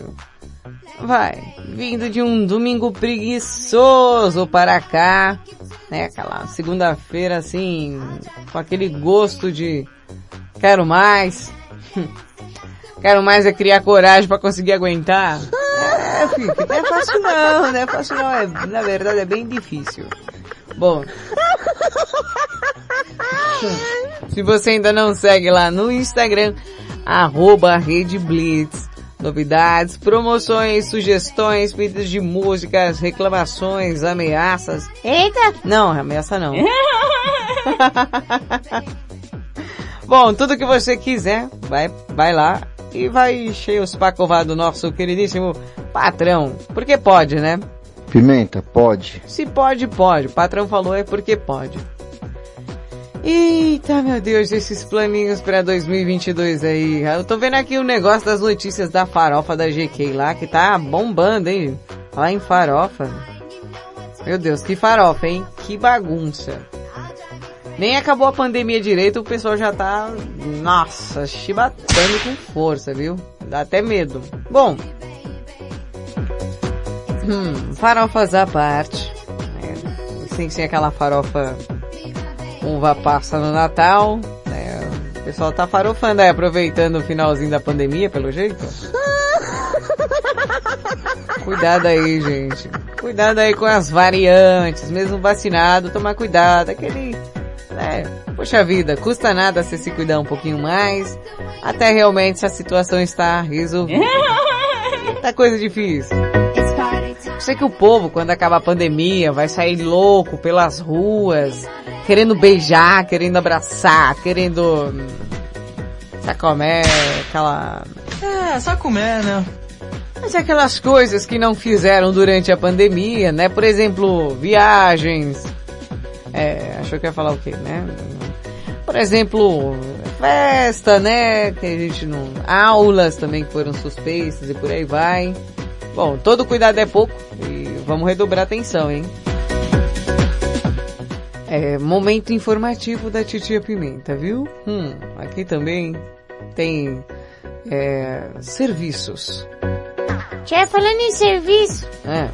vai, vindo de um domingo preguiçoso para cá, né? Aquela segunda-feira assim, com aquele gosto de quero mais. Quero mais é criar coragem para conseguir aguentar. É, filho, não é fácil não, não é fácil não, é, na verdade é bem difícil. Bom, se você ainda não segue lá no Instagram, arroba Rede Blitz. Novidades, promoções, sugestões, pedidos de músicas, reclamações, ameaças. Eita! Não, ameaça não. Bom, tudo que você quiser, vai, vai lá e vai encher os pacovar do nosso queridíssimo patrão. Porque pode, né? Pimenta, pode. Se pode, pode. O patrão falou é porque pode. Eita, meu Deus, esses planinhos pra 2022 aí. Eu tô vendo aqui o negócio das notícias da farofa da GK lá, que tá bombando, hein? Lá em farofa. Meu Deus, que farofa, hein? Que bagunça. Nem acabou a pandemia direito, o pessoal já tá, nossa, chibatando com força, viu? Dá até medo. Bom, hum, farofas à parte. É, sem ser aquela farofa uva passa no Natal, né? O pessoal tá farofando aí, aproveitando o finalzinho da pandemia, pelo jeito. Cuidado aí, gente. Cuidado aí com as variantes, mesmo vacinado, tomar cuidado, aquele, né? Poxa vida, custa nada você se cuidar um pouquinho mais, até realmente se a situação está resolvida. Tá coisa difícil. Eu sei que o povo, quando acabar a pandemia, vai sair louco pelas ruas, querendo beijar, querendo abraçar, querendo... Sabe como é? Aquela... É, só comer, né? Mas é aquelas coisas que não fizeram durante a pandemia, né? Por exemplo, viagens. É, achou que ia falar o quê, né? Por exemplo, festa, né? Que a gente não... Aulas também que foram suspensas e por aí vai. Bom, todo cuidado é pouco e vamos redobrar atenção, hein? É, momento informativo da Titia Pimenta, viu? Hum, aqui também tem é, serviços. Tia, falando em serviço, É,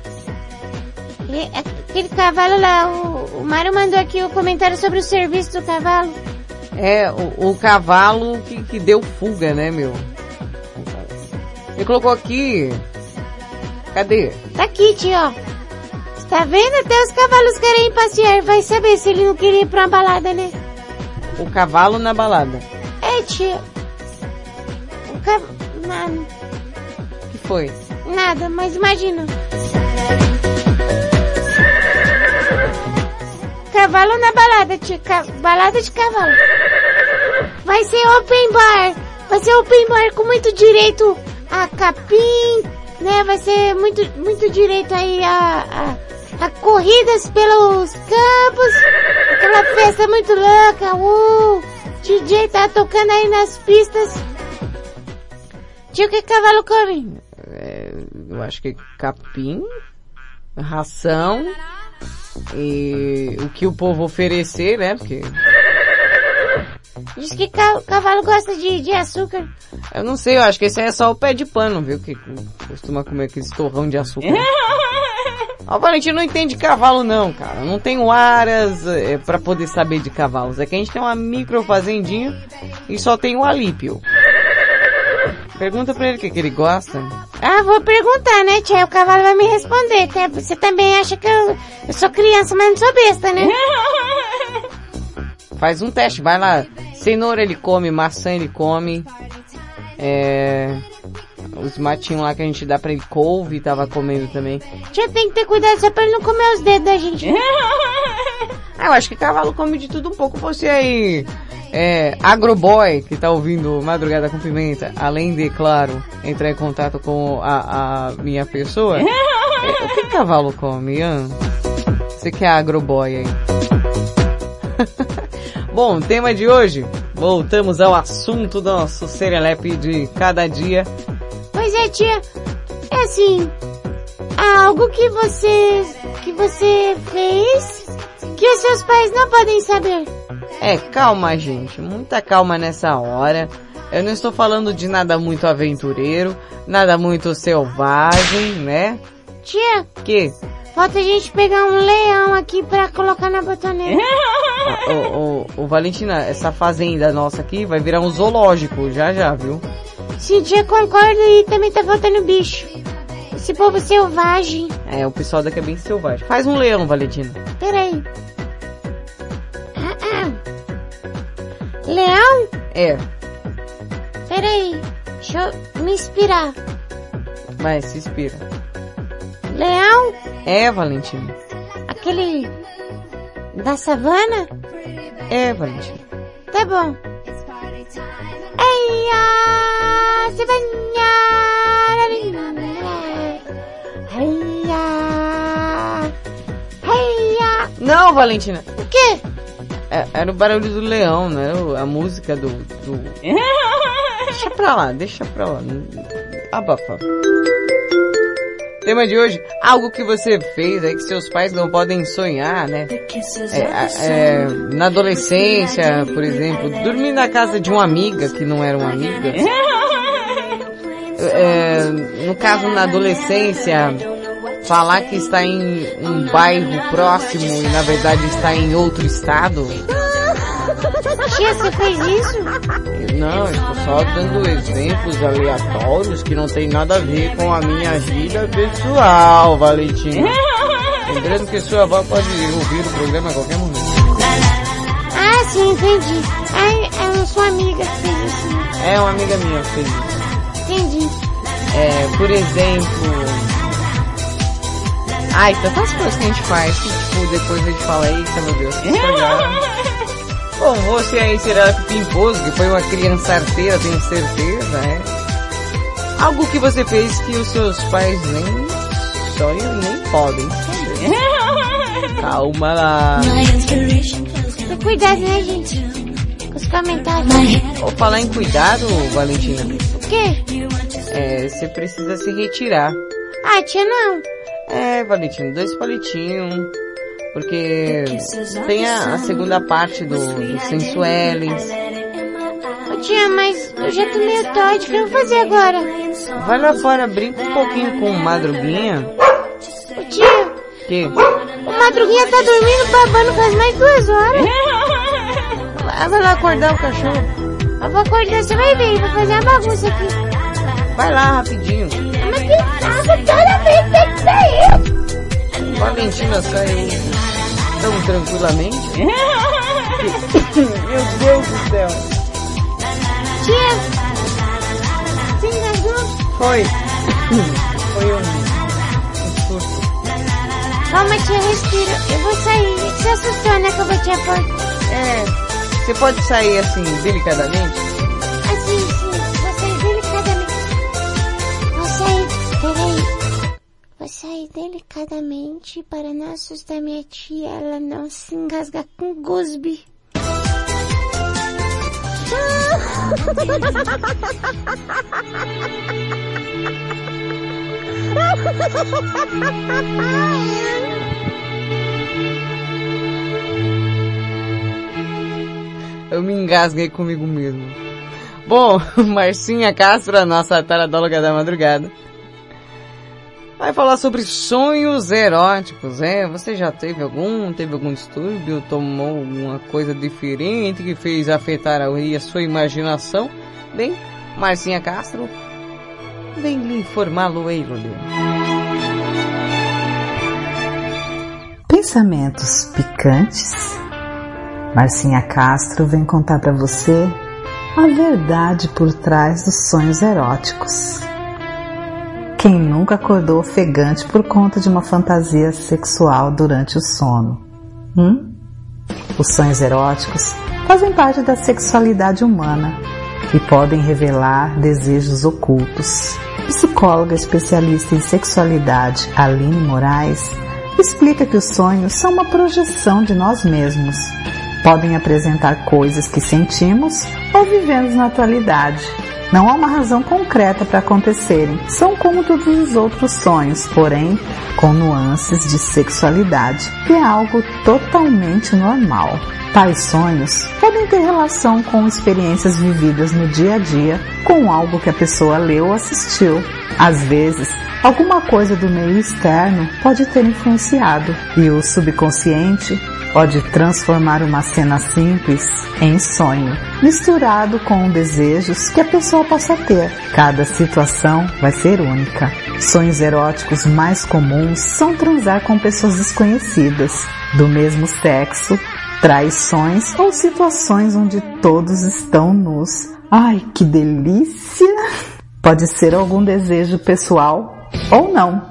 e- aquele cavalo lá, o, o Mário mandou aqui o comentário sobre o serviço do cavalo. é o, o cavalo que, que deu fuga, né, meu? Ele colocou aqui. Cadê? Tá aqui, tio. Tá vendo? Até os cavalos querem passear. Vai saber se ele não queria ir pra uma balada, né? O cavalo na balada. É, tio. O cavalo... Nada, que foi? nada, mas imagina. Cavalo na balada, tio. Ca- balada de cavalo. Vai ser open bar. Vai ser open bar com muito direito a capim, né? Vai ser muito, muito direito aí a, a, a corridas pelos campos. Aquela festa muito louca. Uh, DJ tá tocando aí nas pistas. Tio, que cavalo come? É, eu acho que capim, ração e o que o povo oferecer, né? Porque Diz que ca- cavalo gosta de, de açúcar. eu não sei, eu acho que esse aí é só o pé de pano, viu? Que costuma comer aqueles torrão de açúcar. O Valentim não entende de cavalo não, cara. Não tenho aras é, para poder saber de cavalos. É que a gente tem uma micro fazendinha e só tem o alípio. Pergunta pra ele o que, que ele gosta. Ah, vou perguntar, né, tia? O cavalo vai me responder. Você também acha que eu, eu sou criança, mas não sou besta, né? Faz um teste, vai lá. Cenoura ele come, maçã ele come. É... Os matinhos lá que a gente dá pra ele, couve, tava comendo também. Tia, tem que ter cuidado só pra ele não comer os dedos da gente. Ah, eu acho que cavalo come de tudo um pouco. Você aí, é, agroboy, que tá ouvindo Madrugada com Pimenta, além de, claro, entrar em contato com a, a minha pessoa, é, o que cavalo come, Ian? Você que é agroboy aí. Bom, tema de hoje, voltamos ao assunto do nosso Serelepe de cada dia. Pois é, tia. É assim, algo que você, que você fez que os seus pais não podem saber. É, calma, gente. Muita calma nessa hora. Eu não estou falando de nada muito aventureiro, nada muito selvagem, né? Tia, Que? falta a gente pegar um leão aqui pra colocar na botoneira. O, o, o Valentina, essa fazenda nossa aqui vai virar um zoológico já já, viu? Sim, tia, concordo e também tá faltando bicho. Esse povo selvagem. É, o pessoal daqui é bem selvagem. Faz um leão, Valentina. Peraí. Leão? É, Peraí. Deixa eu me inspirar. vai, se inspira. Leão? É, Valentina. Aquele da savana? É, Valentina. Tá bom. Ei, a savana. Heia. Heia. Não, Valentina. O quê? É- Era o barulho do leão, né? A música do, do... Deixa pra lá, deixa pra lá. Abafa. Tema de hoje, algo que você fez aí que seus pais não podem sonhar, né? É, a- é, na adolescência, por exemplo, dormir na casa de uma amiga que não era uma amiga. É, no caso, na adolescência, falar que está em um bairro próximo e na verdade está em outro estado. Tia, você fez isso? Não, estou só dando exemplos aleatórios que não tem nada a ver com a minha vida pessoal, Valentina. Lembrando que sua avó pode ouvir o programa a qualquer momento. Ah, sim, entendi. Ai, é sua amiga que fez isso. É uma amiga minha que fez isso. Entendi. É, por exemplo... Ai, tantas coisas que a gente faz que, tipo, depois a gente fala, eita, meu Deus, que. Bom, você aí será pimposo, que foi uma criança arteira, tenho certeza, é? Algo que você fez que os seus pais nem sonham e nem podem saber. Calma lá. Cuidado, né, gente? Com os comentários. Vou falar em cuidado, Valentina. O quê? É, você precisa se retirar. Ah, tia, não. É, Valentina, dois palitinhos. Porque tem a, a segunda parte do, do Sensuelens. Ô, tia, mas eu já tô meio tarde. O que eu vou fazer agora? Vai lá fora, brinca um pouquinho com o Madruguinha. Ô, tia, Que? o Madruguinha tá dormindo babando faz mais duas horas. Ah, vai lá acordar o cachorro. Eu vou acordar, você vai ver. Vou fazer uma bagunça aqui. Vai lá rapidinho. Saco, toda vez que sair. Valentina saiu tão tranquilamente. Meu Deus do céu. Tia, você engasgou? Foi. Foi um, um surto. Calma, tia, respira. Eu vou sair. Você assustou, né, que eu bati a porta? É, você pode sair assim, delicadamente? Peraí. Vou sair delicadamente para não assustar minha tia, ela não se engasgar com gusbe. Eu me engasguei comigo mesmo. Bom, Marcinha Castro, a nossa taradóloga da madrugada, vai falar sobre sonhos eróticos, é? Você já teve algum? Teve algum distúrbio? Tomou alguma coisa diferente que fez afetar a sua imaginação? Bem, Marcinha Castro, vem lhe informá-lo aí, Lulio. Pensamentos picantes? Marcinha Castro vem contar para você a verdade por trás dos sonhos eróticos. Quem nunca acordou ofegante por conta de uma fantasia sexual durante o sono? Hum? Os sonhos eróticos fazem parte da sexualidade humana e podem revelar desejos ocultos. Psicóloga especialista em sexualidade Aline Moraes explica que os sonhos são uma projeção de nós mesmos. Podem apresentar coisas que sentimos ou vivemos na atualidade. Não há uma razão concreta para acontecerem. São como todos os outros sonhos, porém com nuances de sexualidade, que é algo totalmente normal. Tais sonhos podem ter relação com experiências vividas no dia a dia, com algo que a pessoa leu ou assistiu. Às vezes, alguma coisa do meio externo pode ter influenciado e o subconsciente pode transformar uma cena simples em sonho, misturado com desejos que a pessoa possa ter. Cada situação vai ser única. Sonhos eróticos mais comuns são transar com pessoas desconhecidas, do mesmo sexo, traições ou situações onde todos estão nus. Ai, que delícia! Pode ser algum desejo pessoal ou não.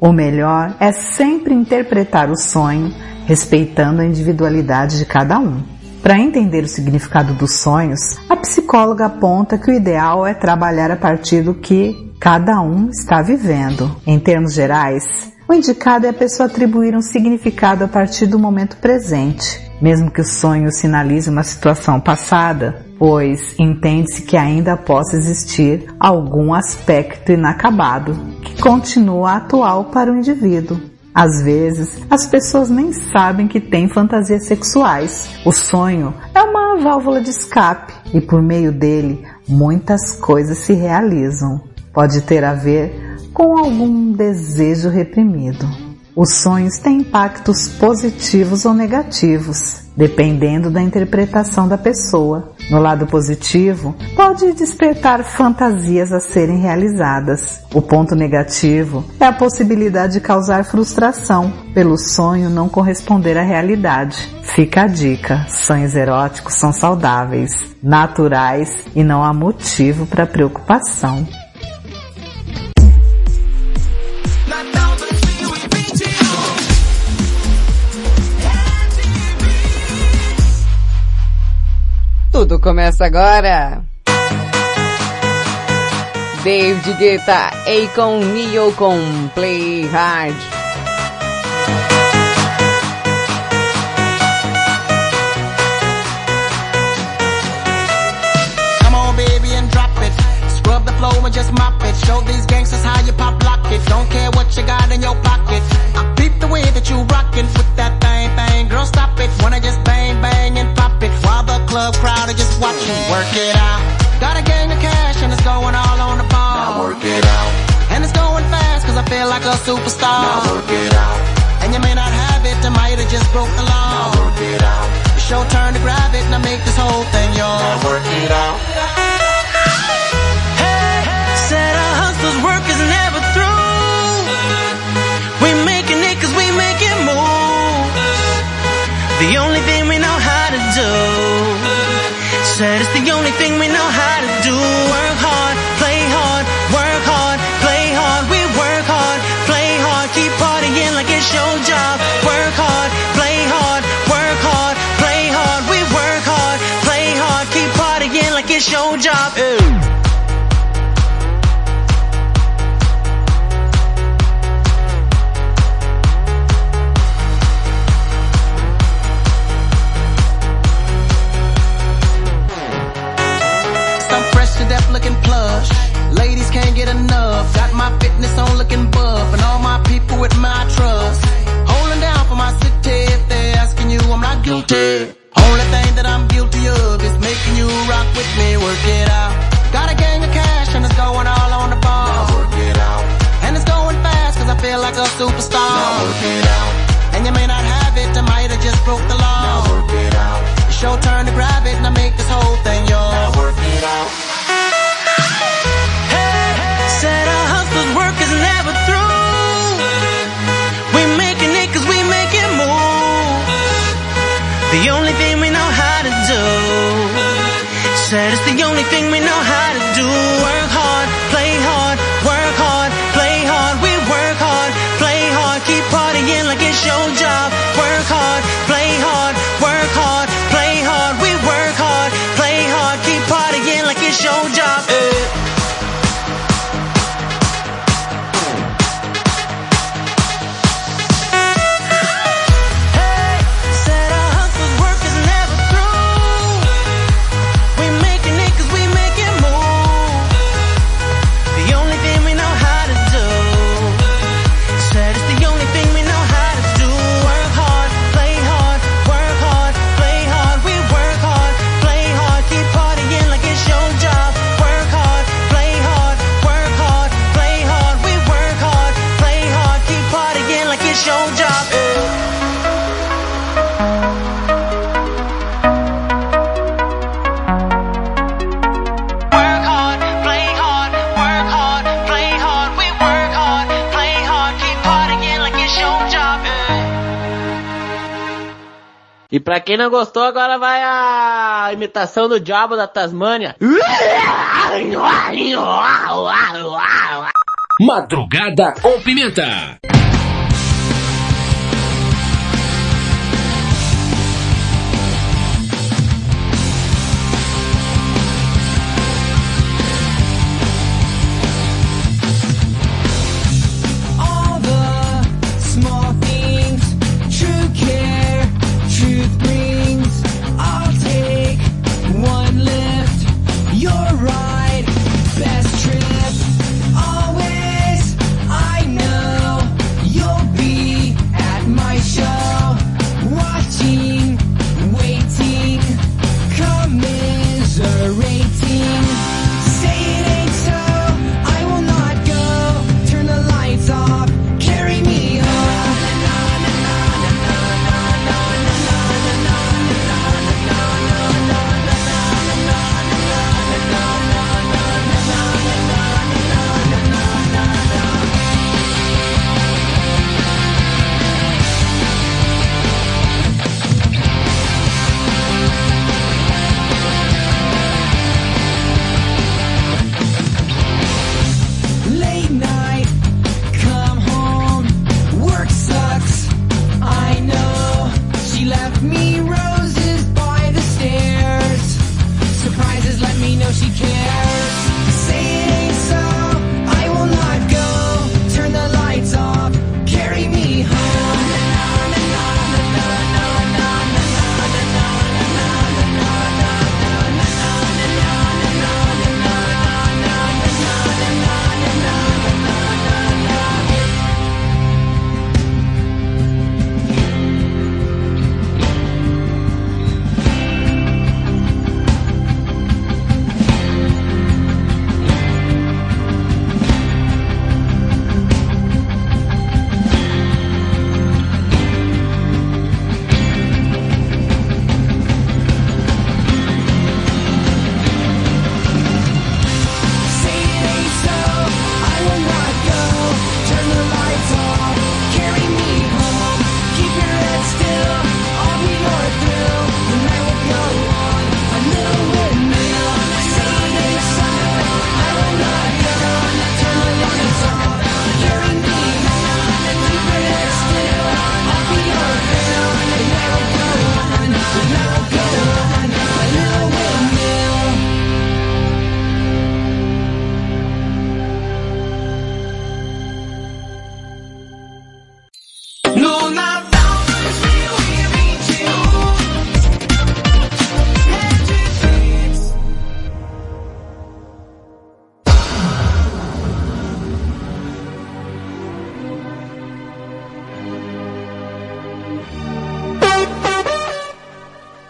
O melhor é sempre interpretar o sonho respeitando a individualidade de cada um. Para entender o significado dos sonhos, a psicóloga aponta que o ideal é trabalhar a partir do que cada um está vivendo. Em termos gerais, O indicado é a pessoa atribuir um significado a partir do momento presente, mesmo que o sonho sinalize uma situação passada, pois entende-se que ainda possa existir algum aspecto inacabado que continua atual para o indivíduo. Às vezes, as pessoas nem sabem que têm fantasias sexuais. O sonho é uma válvula de escape e por meio dele muitas coisas se realizam. Pode ter a ver com algum desejo reprimido. Os sonhos têm impactos positivos ou negativos, dependendo da interpretação da pessoa. No lado positivo, pode despertar fantasias a serem realizadas. O ponto negativo é a possibilidade de causar frustração pelo sonho não corresponder à realidade. Fica a dica: sonhos eróticos são saudáveis, naturais e não há motivo para preocupação. Tudo começa agora. David Guetta, Akon, Neo com Play Hard. Come on, baby, and drop it. Scrub the flow and just mop it. Show these gangsters how you pop lock it. Don't care what you got in your pocket. I peep the way that you rockin' with that thing, thing. Girl, stop it. Wanna just bang, bang and club crowd are just watching. Work it out. Got a gang of cash and it's going all on the ball. Now work it out. And it's going fast cause I feel like a superstar. Now work it out. And you may not have it, I might have just broke the law. Now work it out. It's your turn to grab it and I make this whole thing yours. Now work it out. Hey, said our hustler's work is never through. We making it cause we making moves. The only thing Said it's the only thing we know with me. Work it out. Got a gang of cash and it's going all on the ball. Now work it out. And it's going fast cause I feel like a superstar. Now work it quem não gostou, agora vai a imitação do diabo da Tasmânia. Madrugada com Pimenta.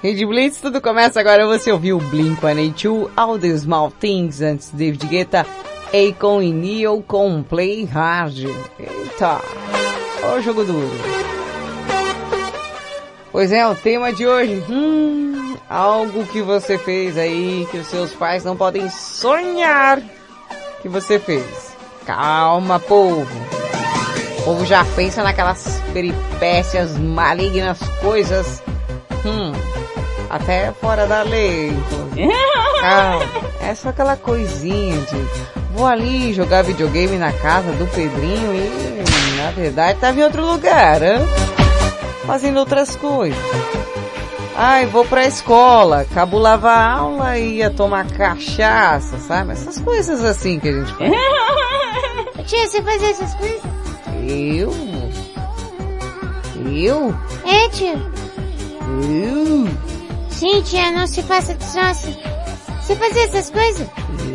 Rede Blitz, tudo começa agora. Você ouviu Blink-182, All the Small Things, antes David Guetta, Akon e Neil com Play Hard. Eita, ó o jogo duro. Pois é, o tema de hoje, hum, algo que você fez aí que os seus pais não podem sonhar que você fez. Calma, povo. O povo já pensa naquelas peripécias malignas, coisas, hum, até fora da lei. Calma, é só aquela coisinha de vou ali jogar videogame na casa do Pedrinho e na verdade tava em outro lugar, hein? fazendo outras coisas. Ai, vou pra escola, cabulava a aula e ia tomar cachaça, sabe? Essas coisas assim que a gente faz. Tia, você fazia essas coisas? Eu? Eu? É, tia. Eu? Tia, não se faça de sonsa. Você fazia essas coisas?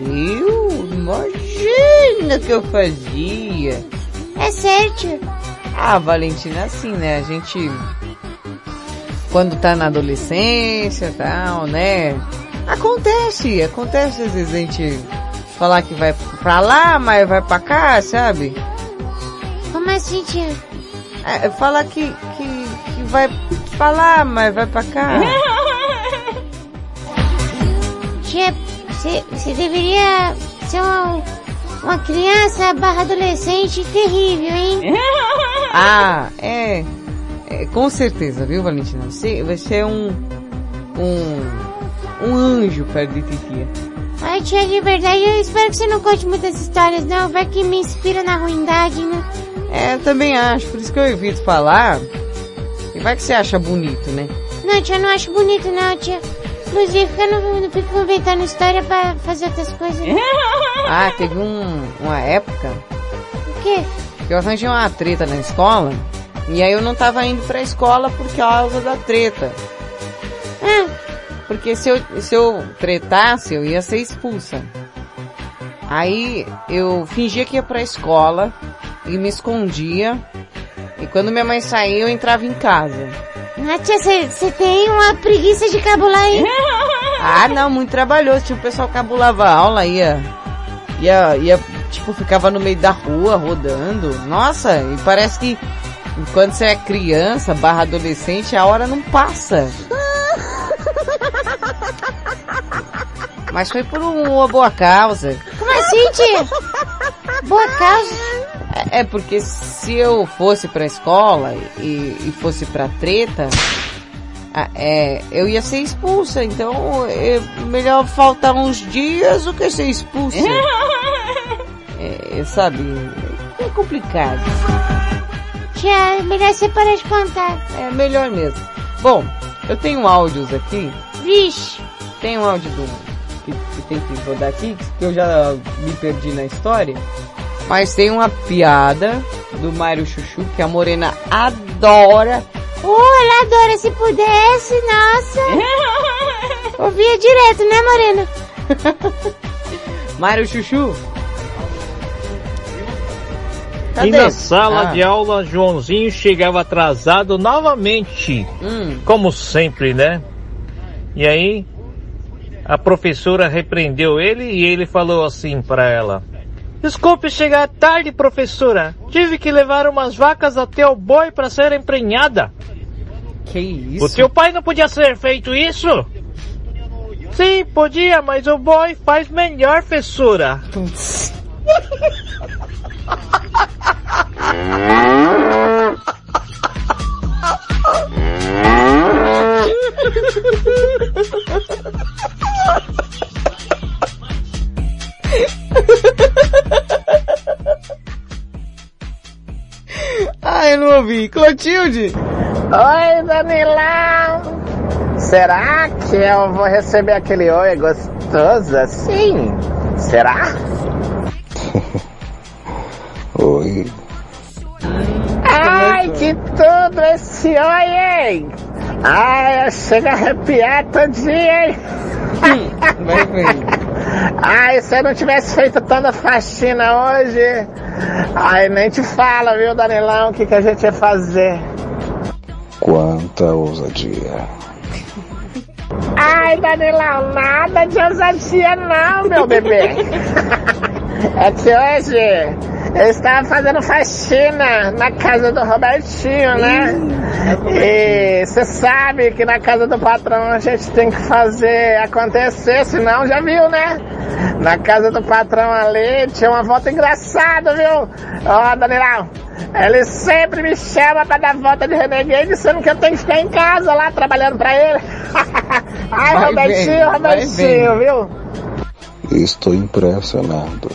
Eu? Imagina que eu fazia. É tia. Ah, Valentina, assim, né? A gente, quando tá na adolescência e tal, né? Acontece, acontece às vezes a gente falar que vai pra lá, mas vai pra cá, sabe? Como assim, tia? É, falar que, que, que vai pra lá, mas vai pra cá. Tia, você você deveria ser uma, uma criança barra adolescente terrível, hein? Ah, é, é, com certeza, viu, Valentina? Você, você é um, um, um anjo perto de titia. Ai, tia, de verdade, eu espero que você não conte muitas histórias, não. Vai que me inspira na ruindade, né? É, eu também acho, por isso que eu evito falar. E vai que você acha bonito, né? Não, tia, eu não acho bonito, não, tia. Inclusive, eu não, não fico inventando história pra fazer outras coisas. Ah, teve um, uma época O quê? que eu arranjei uma treta na escola, e aí eu não tava indo pra escola por causa da treta. Ah, Porque se eu, se eu tretasse, eu ia ser expulsa. Aí eu fingia que ia pra escola e me escondia. E quando minha mãe saía, eu entrava em casa. Ah tia, você tem uma preguiça de cabular, hein? Ah, não, muito trabalhoso. Tinha o pessoal que cabulava a aula, ia, ia, ia, tipo, ficava no meio da rua rodando. Nossa, e parece que quando você é criança, barra adolescente, a hora não passa. Mas foi por uma boa causa. Como assim, tia? Boa causa. É, é porque se eu fosse pra escola e, e fosse pra treta, ah, é, eu ia ser expulsa, então é melhor faltar uns dias do que ser expulsa. É, sabe, é complicado. Tia, é melhor você parar de contar. É melhor mesmo. Bom, eu tenho áudios aqui. Vixe. Tem um áudio do, que, que tem que rodar aqui, que eu já me perdi na história. Mas tem uma piada do Mário Chuchu que a Morena adora. Oh, ela adora se pudesse, nossa. Ouvia direto, né, Morena? Mário Chuchu. E Cadê? na sala Ah. de aula, Joãozinho chegava atrasado novamente. Hum. Como sempre, né? E aí, a professora repreendeu ele e ele falou assim para ela. Desculpe chegar tarde, professora. Tive que levar umas vacas até o boi para ser emprenhada. Que isso? O seu pai não podia ser feito isso? Sim, podia, mas o boi faz melhor, professora. Ah, eu não ouvi. Clotilde! Oi, Danilão! Será que eu vou receber aquele oi gostoso assim? Será? Oi. Ai, que tudo esse oi, hein? Ai, eu chego a arrepiar todinho, hein? Vai. Ai, se eu não tivesse feito tanta faxina hoje, ai, nem te fala, viu, Danilão, o que, que a gente ia fazer. Quanta ousadia. Ai, Danilão, nada de ousadia não, meu bebê. É que hoje eu estava fazendo faxina na casa do Robertinho, né? E você sabe que na casa do patrão a gente tem que fazer acontecer, senão já viu, né? Na casa do patrão ali tinha uma volta engraçada, viu? Ó, Danilão, ele sempre me chama pra dar volta de renegade, sendo que eu tenho que ficar em casa lá trabalhando pra ele. Ai, Vai Robertinho, vai Robertinho, viu? Estou impressionado.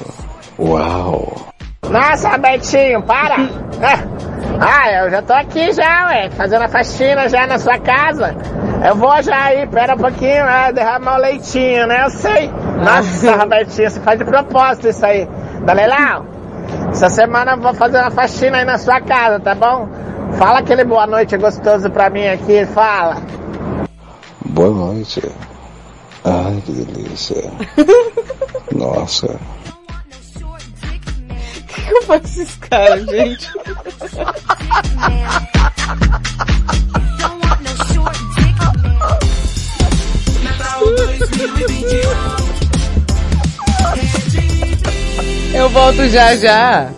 Uau! Nossa, Robertinho, para! Ah, eu já tô aqui já, ué, fazendo a faxina já na sua casa. Eu vou já aí, pera um pouquinho, é, derramar o leitinho, né? Eu sei. Nossa, Robertinho, você faz de propósito isso aí. Dalilão, essa semana eu vou fazer uma faxina aí na sua casa, tá bom? Fala aquele boa noite gostoso pra mim aqui, fala. Boa noite. Ai, que delícia. Nossa. O que eu faço com esses caras, gente? Eu volto já já.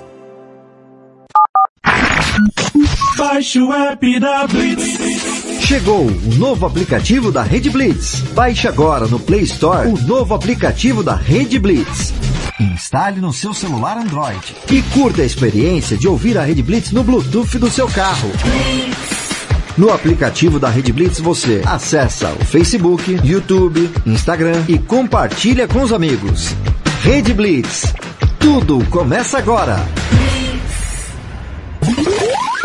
Baixe o app da Blitz. Chegou o novo aplicativo da Rede Blitz. Baixe agora no Play Store o novo aplicativo da Rede Blitz. Instale no seu celular Android e curta a experiência de ouvir a Rede Blitz no Bluetooth do seu carro. No aplicativo da Rede Blitz você acessa o Facebook, YouTube, Instagram e compartilha com os amigos. Rede Blitz. Tudo começa agora.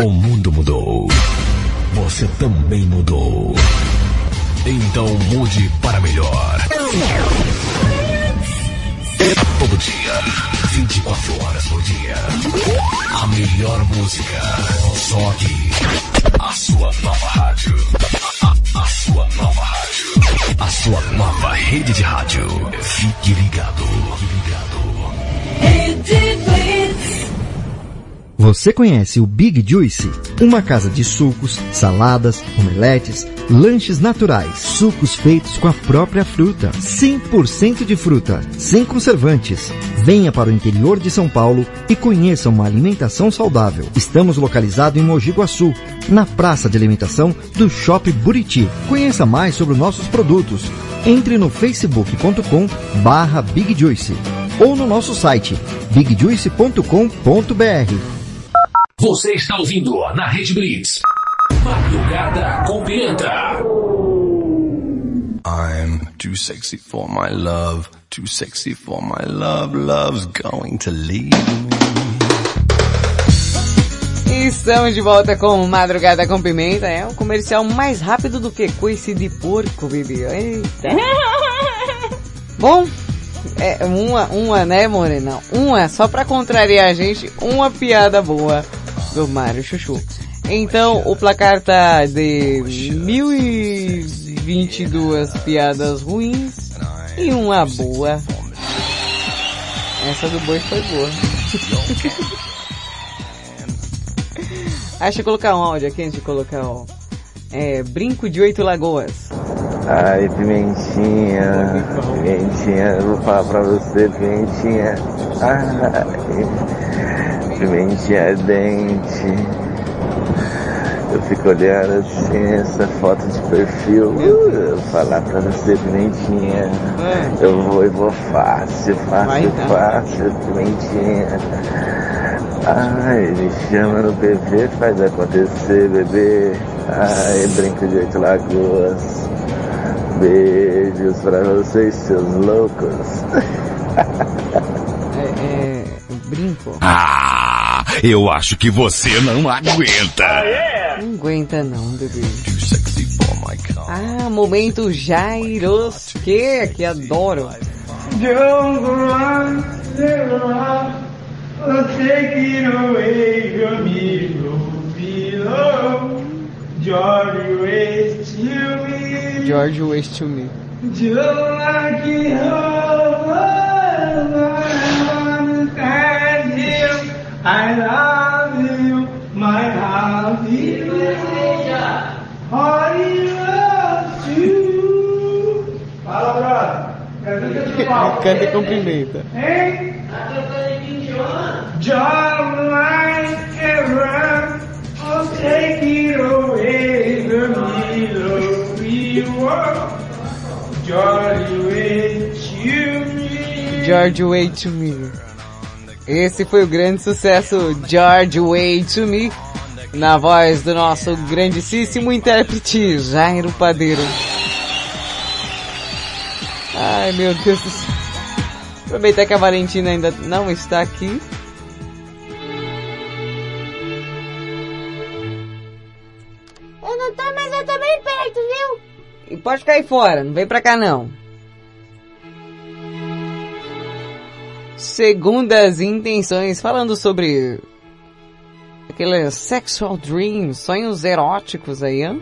O mundo mudou. Você também mudou. Então mude para melhor. Todo dia, 24 horas por dia. A melhor música. Só aqui. A sua nova rádio. A, a- a sua nova rádio. A sua nova rede de rádio. Fique ligado. Você conhece o Big Juice? Uma casa de sucos, saladas, omeletes, lanches naturais, sucos feitos com a própria fruta, 100% de fruta, sem conservantes. Venha para o interior de São Paulo e conheça uma alimentação saudável. Estamos localizados em Mogi Guaçu, na praça de alimentação do Shopping Buriti. Conheça mais sobre os nossos produtos. Entre no facebook.com barra Big Juice ou no nosso site bigjuice.com.br. Você está ouvindo na Rede Blitz. Madrugada com Pimenta. I'm too sexy for my love, too sexy for my love, love's going to leave Estamos de volta com Madrugada com Pimenta. É um comercial mais rápido do que coice de porco, bebê. Eita. Bom, é uma, uma, né, Morena? Uma, só pra contrariar a gente, uma piada boa do Mário Chuchu. Então, o placar tá de 1022 piadas ruins e uma boa. Essa do boi foi boa. Acha colocar um áudio aqui antes de colocar o é, Brinco de Oito Lagoas. Ai, pimentinha, pimentinha, eu vou falar pra você, pimentinha. Ai, pimentinha é dente. Eu fico olhando assim, essa foto de perfil. Uh, eu falar pra você, pimentinha. Eu vou e vou fácil, fácil, fácil, pimentinha. Ai, me chama no PV, faz acontecer, bebê. Ai, brinco de oito lagoas. Beijos pra vocês, seus loucos. É, é, brinco. Ah, eu acho que você não aguenta. Não aguenta não, bebê. Ah, momento Jairos, que, que adoro. Don't go on, never on. I'll take it away from me, below. George waits to me, George Waste to Me. like you. I love you, my heart love you. Canta e cumprimenta. Just like ever, I'll take it away the middle we walk. George, wait you me. George Way to Me. Esse foi o grande sucesso George Way to Me, na voz do nosso grandíssimo intérprete Jairo Padeiro. Ai meu Deus do céu. Aproveitar que a Valentina ainda não está aqui. Eu não tô, mas eu tô bem perto, viu? E pode cair fora, não vem pra cá não. Segundas intenções, falando sobre aqueles sexual dreams, sonhos eróticos aí, hã?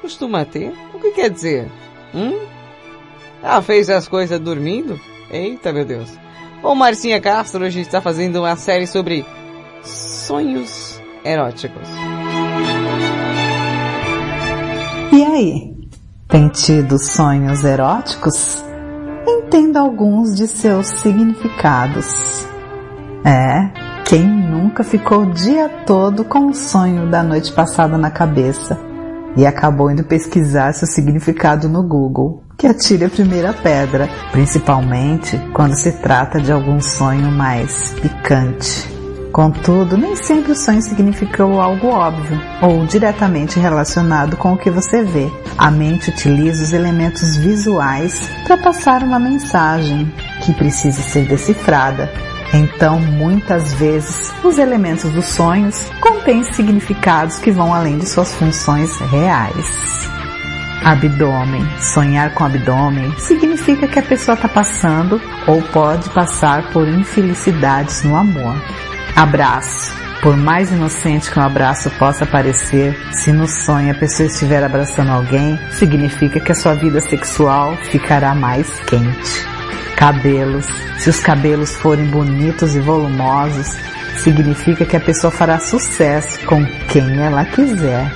Costuma ter? O que quer dizer? Hum? Ah, fez as coisas dormindo? Eita, meu Deus. Bom, Marcinha Castro hoje está fazendo uma série sobre sonhos eróticos. E aí? Tem tido sonhos eróticos? Entenda alguns de seus significados. É, quem nunca ficou o dia todo com o sonho da noite passada na cabeça e acabou indo pesquisar seu significado no Google? Que atire a primeira pedra, principalmente quando se trata de algum sonho mais picante. Contudo, nem sempre o sonho significou algo óbvio ou diretamente relacionado com o que você vê. A mente utiliza os elementos visuais para passar uma mensagem que precisa ser decifrada. Então, muitas vezes, os elementos dos sonhos contêm significados que vão além de suas funções reais. Abdômen. Sonhar com abdômen significa que a pessoa está passando ou pode passar por infelicidades no amor. Abraço. Por mais inocente que um abraço possa parecer, se no sonho a pessoa estiver abraçando alguém, significa que a sua vida sexual ficará mais quente. Cabelos. Se os cabelos forem bonitos e volumosos, significa que a pessoa fará sucesso com quem ela quiser.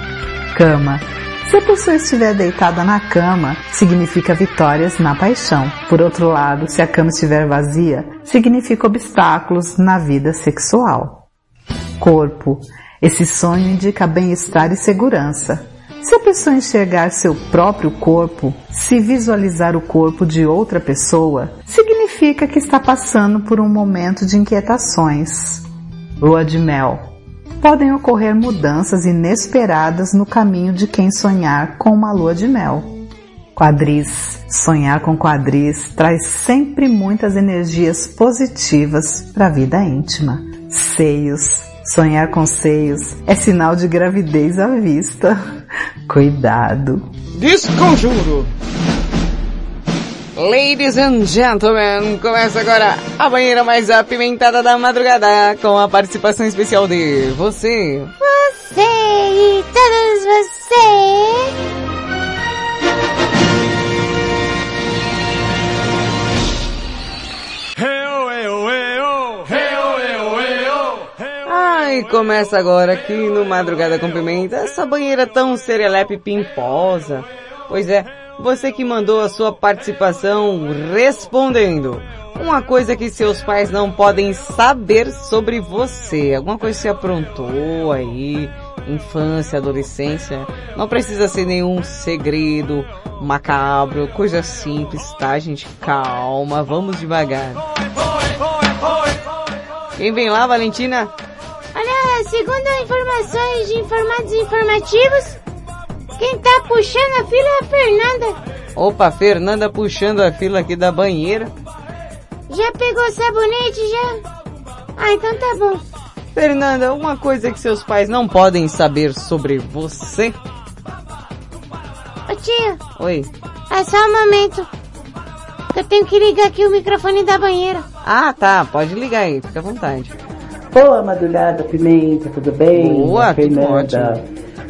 Cama. Se a pessoa estiver deitada na cama, significa vitórias na paixão. Por outro lado, se a cama estiver vazia, significa obstáculos na vida sexual. Corpo. Esse sonho indica bem-estar e segurança. Se a pessoa enxergar seu próprio corpo, se visualizar o corpo de outra pessoa, significa que está passando por um momento de inquietações. Lua de mel. Podem ocorrer mudanças inesperadas no caminho de quem sonhar com uma lua de mel. Quadris. Sonhar com quadris traz sempre muitas energias positivas para a vida íntima. Seios. Sonhar com seios é sinal de gravidez à vista. Cuidado. Desconjuro! Ladies and gentlemen, começa agora a banheira mais apimentada da madrugada com a participação especial de você. Você e todos você. Ai, começa agora aqui no Madrugada com Pimenta, essa banheira tão serelepe pimposa. Pois é, você que mandou a sua participação respondendo. Uma coisa que seus pais não podem saber sobre você. Alguma coisa que você aprontou aí, infância, adolescência. Não precisa ser nenhum segredo macabro, coisa simples, tá gente? Calma, vamos devagar. Quem vem lá, Valentina? Olha, segundo informações de informados informativos, quem tá puxando a fila é a Fernanda. Opa, Fernanda puxando a fila aqui da banheira. Já pegou sabonete já? Ah, então tá bom. Fernanda, uma coisa que seus pais não podem saber sobre você. Ô tia, Oi. é só um momento. Eu tenho que ligar aqui o microfone da banheira. Ah, tá, pode ligar aí, fica à vontade. Boa madrugada, Pimenta, tudo bem? Boa, É tudo Fernanda.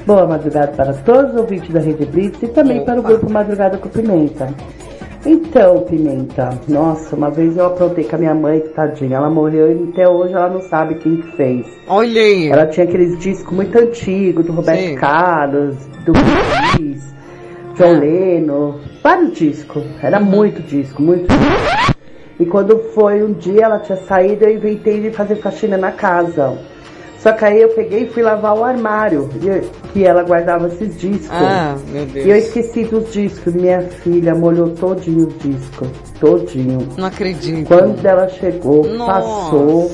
Boa madrugada para todos os ouvintes da Rede Blitz e também para o grupo Madrugada com Pimenta. Então, Pimenta, nossa, uma vez eu aprontei com a minha mãe, que tadinha, ela morreu e até hoje ela não sabe quem que fez. Olha aí. Ela tinha aqueles discos muito antigos, do Roberto Sim. Carlos, do Luiz. John Lennon, vários discos. Era muito disco, muito disco. E quando foi um dia, ela tinha saído, eu inventei de fazer faxina na casa. Só que aí eu peguei e fui lavar o armário, e- que ela guardava esses discos. Ah, meu Deus. E eu esqueci dos discos. Minha filha molhou todinho os discos. Todinho. Não acredito. Quando ela chegou, Nossa. passou.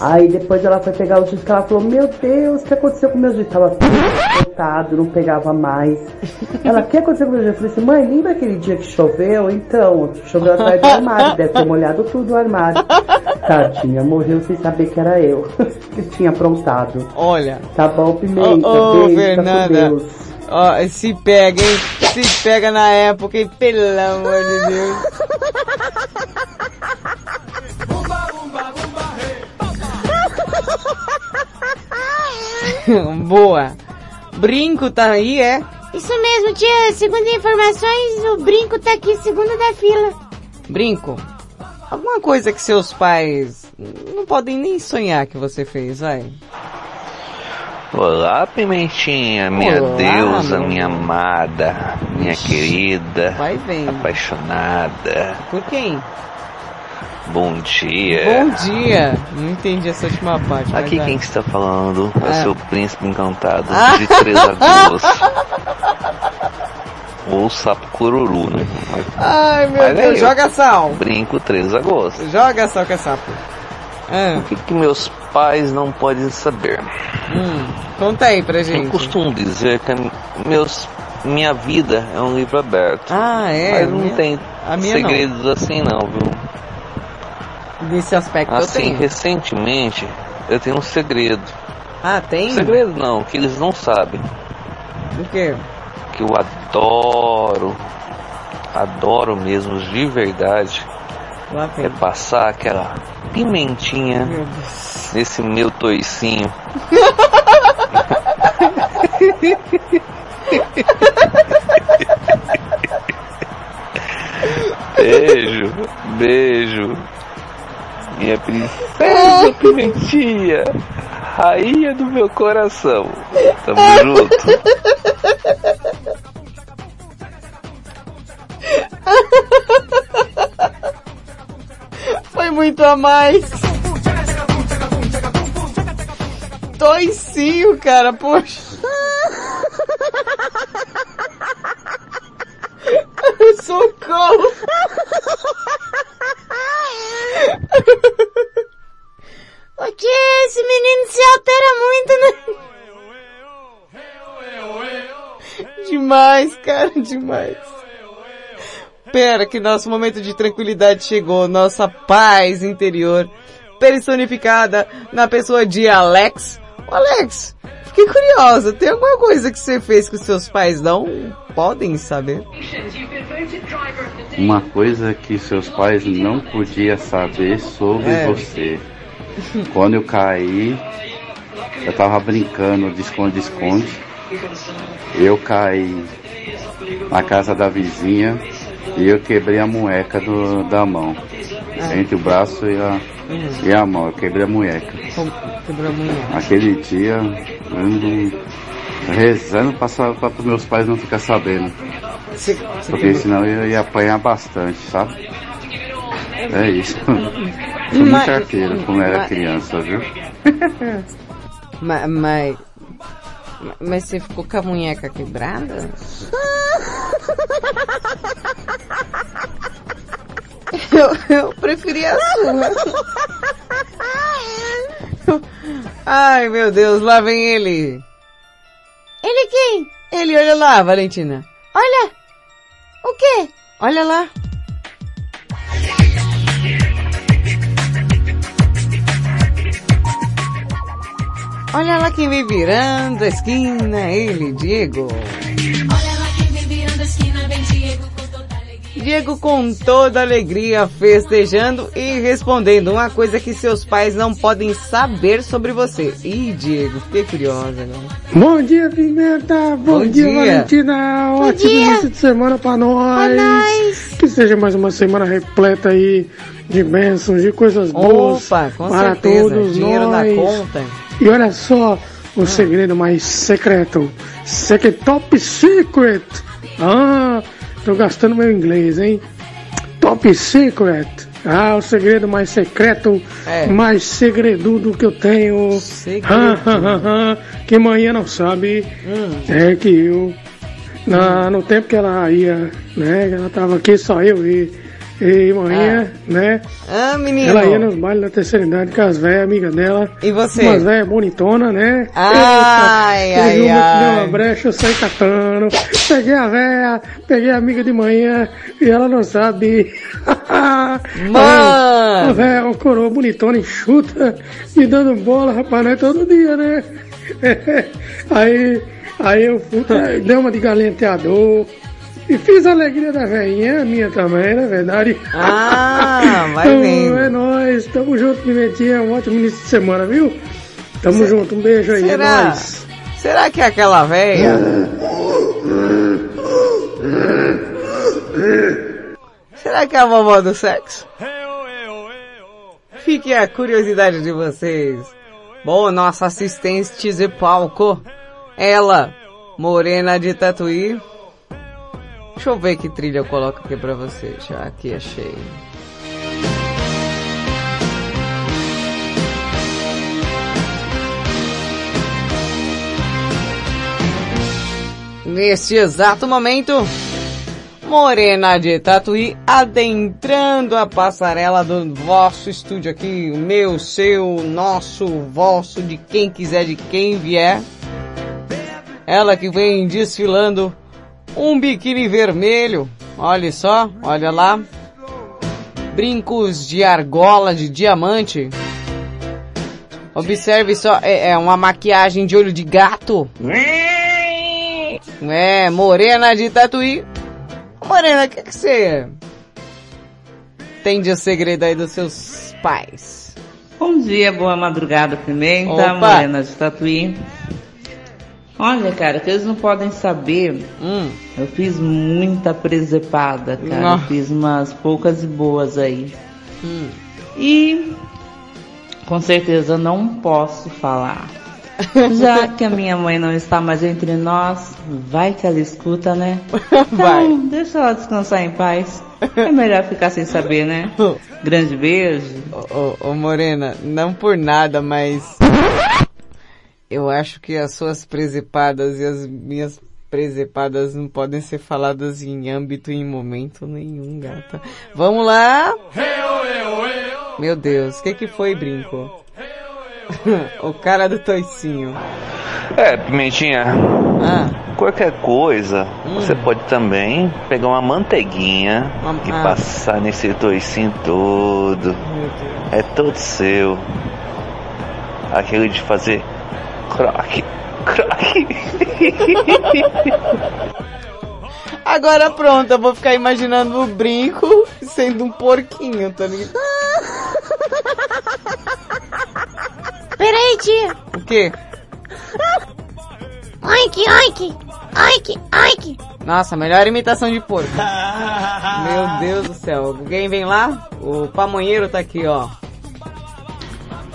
Aí depois ela foi pegar os discos, ela falou, meu Deus, o que aconteceu com meus discos? Tava tudo cortado, não pegava mais. Ela, o que aconteceu com meus discos? Eu falei assim, mãe, lembra aquele dia que choveu? Então, choveu atrás do armário, deve ter molhado tudo o armário. Tadinha, morreu sem saber que era eu, que tinha aprontado. Olha. Tá bom, Pimenta, Ô, ô, beijo, Fernanda. fica com Deus. Ó, se pega, hein? Se pega na época, hein? Pelo amor de Deus. Boa. Brinco tá aí, é? Isso mesmo, tia. Segundo informações, o brinco tá aqui segundo da fila. Brinco. Alguma coisa que seus pais não podem nem sonhar que você fez, vai. Olá, Pimentinha, minha Olá, deusa, meu minha amada, minha querida, apaixonada. Por quem? Bom dia. Bom dia. Não entendi essa última parte. Aqui vai. quem está falando é o Ah. seu príncipe encantado Ah. de Três Lagoas. Ou sapo cururu, né? Ai, meu Mas é Deus. eu. Joga sal. Brinco Três Lagoas. Joga sal que é sapo. Ah, O que, que meus pais não podem saber? hum. Conta aí pra Eu gente. costumo dizer que meus, minha vida é um livro aberto. Ah, é? Mas não Minha- tem segredos assim não, viu? Nesse aspecto eu Assim, tenho. recentemente eu tenho um segredo. Ah, tem? Segredo não, que eles não sabem. O quê? Que eu adoro, adoro mesmo de verdade, é passar aquela pimentinha Meu nesse meu toicinho. Beijo, beijo. Minha princesa pimentinha, rainha do meu coração. Tamo junto. Foi muito a mais. Toicinho, cara, poxa. Socorro. Tia, esse menino se altera muito, né? Demais, cara, demais. Pera, que nosso momento de tranquilidade chegou, nossa paz interior, personificada na pessoa de Alex. Ô, Alex, fiquei curiosa, tem alguma coisa que você fez que os seus pais não podem saber? Uma coisa que seus pais não podiam saber sobre É. você. Quando eu caí, eu tava brincando de esconde-esconde. Eu caí na casa da vizinha e eu quebrei a mueca do- da mão. Entre o braço e a, e a mão. Eu quebrei a mueca. Quebrou a mulher. Aquele dia, ando rezando para os meus pais não ficar sabendo. Você- você Porque quebrou- senão eu ia apanhar bastante, sabe? É isso. Fui muito Mas- arteiro quando era mas- criança, viu? Ma- Mas, mas você ficou com a munheca quebrada? Eu, eu preferia a sua. Ai, meu Deus, lá vem ele. Ele quem? Ele, olha lá, Valentina. Olha! O quê? Olha lá. Olha lá quem vem virando a esquina, ele, Diego. Diego com toda alegria, festejando e respondendo uma coisa que seus pais não podem saber sobre você. Ih, Diego, fiquei curiosa agora. Bom dia, Pimenta! Bom, Bom dia, dia. Valentina! Bom Ótimo dia. início de semana pra nós! Que seja mais uma semana repleta aí de bênçãos, de coisas boas Opa, com para certeza. todos Dinheiro nós. na conta. E olha só o segredo mais secreto. Sec top secret Ah, tô gastando meu inglês, hein? Top Secret. Ah, o segredo mais secreto, É. mais segredudo que eu tenho. Ah, ah, ah, ah, que manhã não sabe. Hum. É que eu, na, no tempo que ela ia, né? Ela tava aqui só eu e, e manhã, né? Ah, menino. Ela ia nos bailes da terceira idade com as velhas amigas dela. E você? Umas velhas bonitonas, né? Ai, Eita, ai, que deu ai. uma brecha, eu saí catando. Peguei a véia, peguei a amiga de manhã e ela não sabe. Mano! A véia, uma coroa bonitona, enxuta, me dando bola, rapaz, não é todo dia, né? aí, aí eu fui, dei uma de galenteador. E fiz a alegria da velhinha, a minha também, na verdade. Ah, vai Então, vendo. É nóis, tamo junto, Pimentinha. Um ótimo início de semana, viu? Tamo junto, um beijo aí, é Será? nóis. Será que é aquela véia? Será que é a vovó do sexo? Fique a curiosidade de vocês. Bom, nossa assistente de palco, ela, morena de tatuí. Deixa eu ver que trilha eu coloco aqui pra vocês. Já aqui achei. Neste exato momento, Morena de Tatuí adentrando a passarela do vosso estúdio aqui, meu, seu, nosso, vosso, de quem quiser, de quem vier. Ela que vem desfilando um biquíni vermelho, olha só, olha lá. Brincos de argola de diamante. Observe só, é, é uma maquiagem de olho de gato. É, morena de tatuí. Morena, o que, que você tem de segredo aí dos seus pais? Bom dia, boa madrugada, Pimenta, Opa. Morena de Tatuí. Olha, cara, que eles não podem saber, Hum. eu fiz muita presepada, cara. Eu fiz umas poucas e boas aí. Hum. E com certeza não posso falar. Já que a minha mãe não está mais entre nós, vai que ela escuta, né? Vai. Então, deixa ela descansar em paz. É melhor ficar sem saber, né? Grande beijo. Ô, ô, Morena, não por nada, mas eu acho que as suas presepadas e as minhas presepadas não podem ser faladas em âmbito e em momento nenhum, gata. Vamos lá! Meu Deus, o que que foi, Brinco? o cara do toicinho. É, Pimentinha. Qualquer coisa, você pode também pegar uma manteiguinha e ah. passar nesse toicinho todo. É todo seu. Aquele de fazer croque, croque. Agora pronto, eu vou ficar imaginando o Brinco sendo um porquinho, tá ligado? Peraí, tia. O quê? Oink, oink. Oink, oink. Nossa, melhor imitação de porco. Meu Deus do céu. Alguém vem lá? O pamonheiro tá aqui, ó.